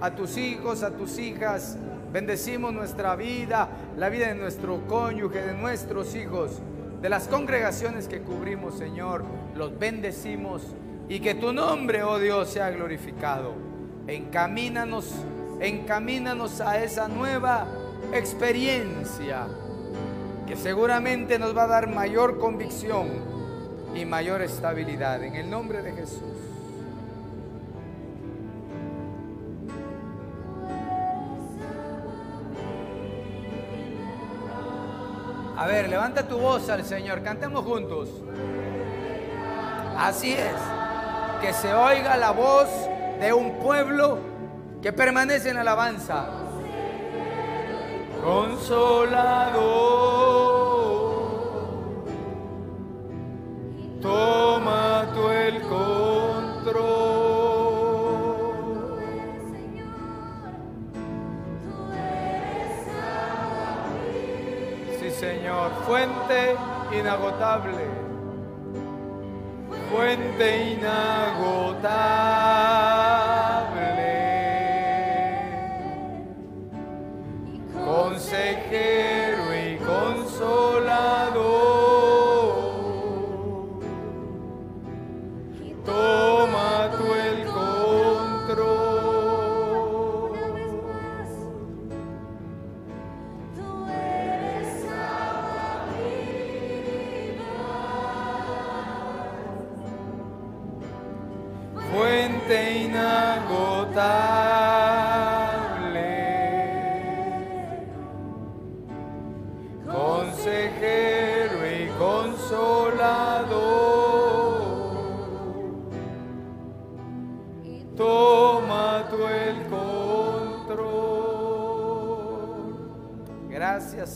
a tus hijos, a tus hijas. Bendecimos nuestra vida, la vida de nuestro cónyuge, de nuestros hijos de las congregaciones que cubrimos, Señor, los bendecimos y que tu nombre, oh Dios, sea glorificado. Encamínanos, encamínanos a esa nueva experiencia que seguramente nos va a dar mayor convicción y mayor estabilidad. En el nombre de Jesús. A ver, levanta tu voz al Señor, cantemos juntos. Así es, que se oiga la voz de un pueblo que permanece en alabanza. Consolador, toma tú el control. Sí, Señor, fuente inagotable, fuente inagotable,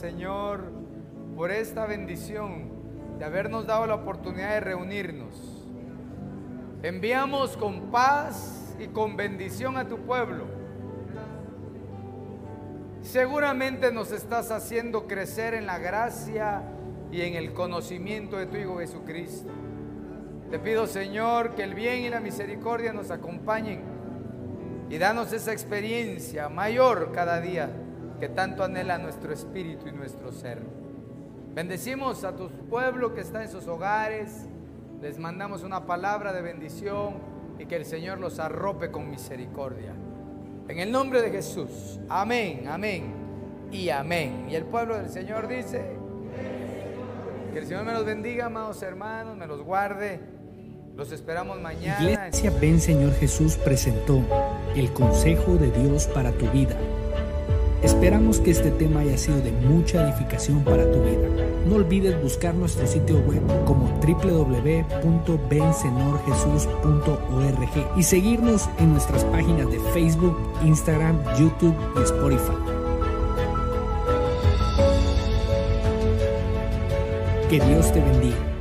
Señor, por esta bendición de habernos dado la oportunidad de reunirnos. Enviamos con paz y con bendición a tu pueblo. Seguramente nos estás haciendo crecer en la gracia y en el conocimiento de tu Hijo Jesucristo. Te pido, Señor, que el bien y la misericordia nos acompañen y danos esa experiencia mayor cada día que tanto anhela nuestro espíritu y nuestro ser. Bendecimos a tu pueblo que está en sus hogares, les mandamos una palabra de bendición y que el Señor los arrope con misericordia. En el nombre de Jesús, amén, amén y amén. Y el pueblo del Señor dice, que el Señor me los bendiga, amados hermanos, me los guarde. Los esperamos mañana. Iglesia Ven Señor Jesús presentó el consejo de Dios para tu vida. Esperamos que este tema haya sido de mucha edificación para tu vida. No olvides buscar nuestro sitio web como www.bensenorjesus.org y seguirnos en nuestras páginas de Facebook, Instagram, YouTube y Spotify. Que Dios te bendiga.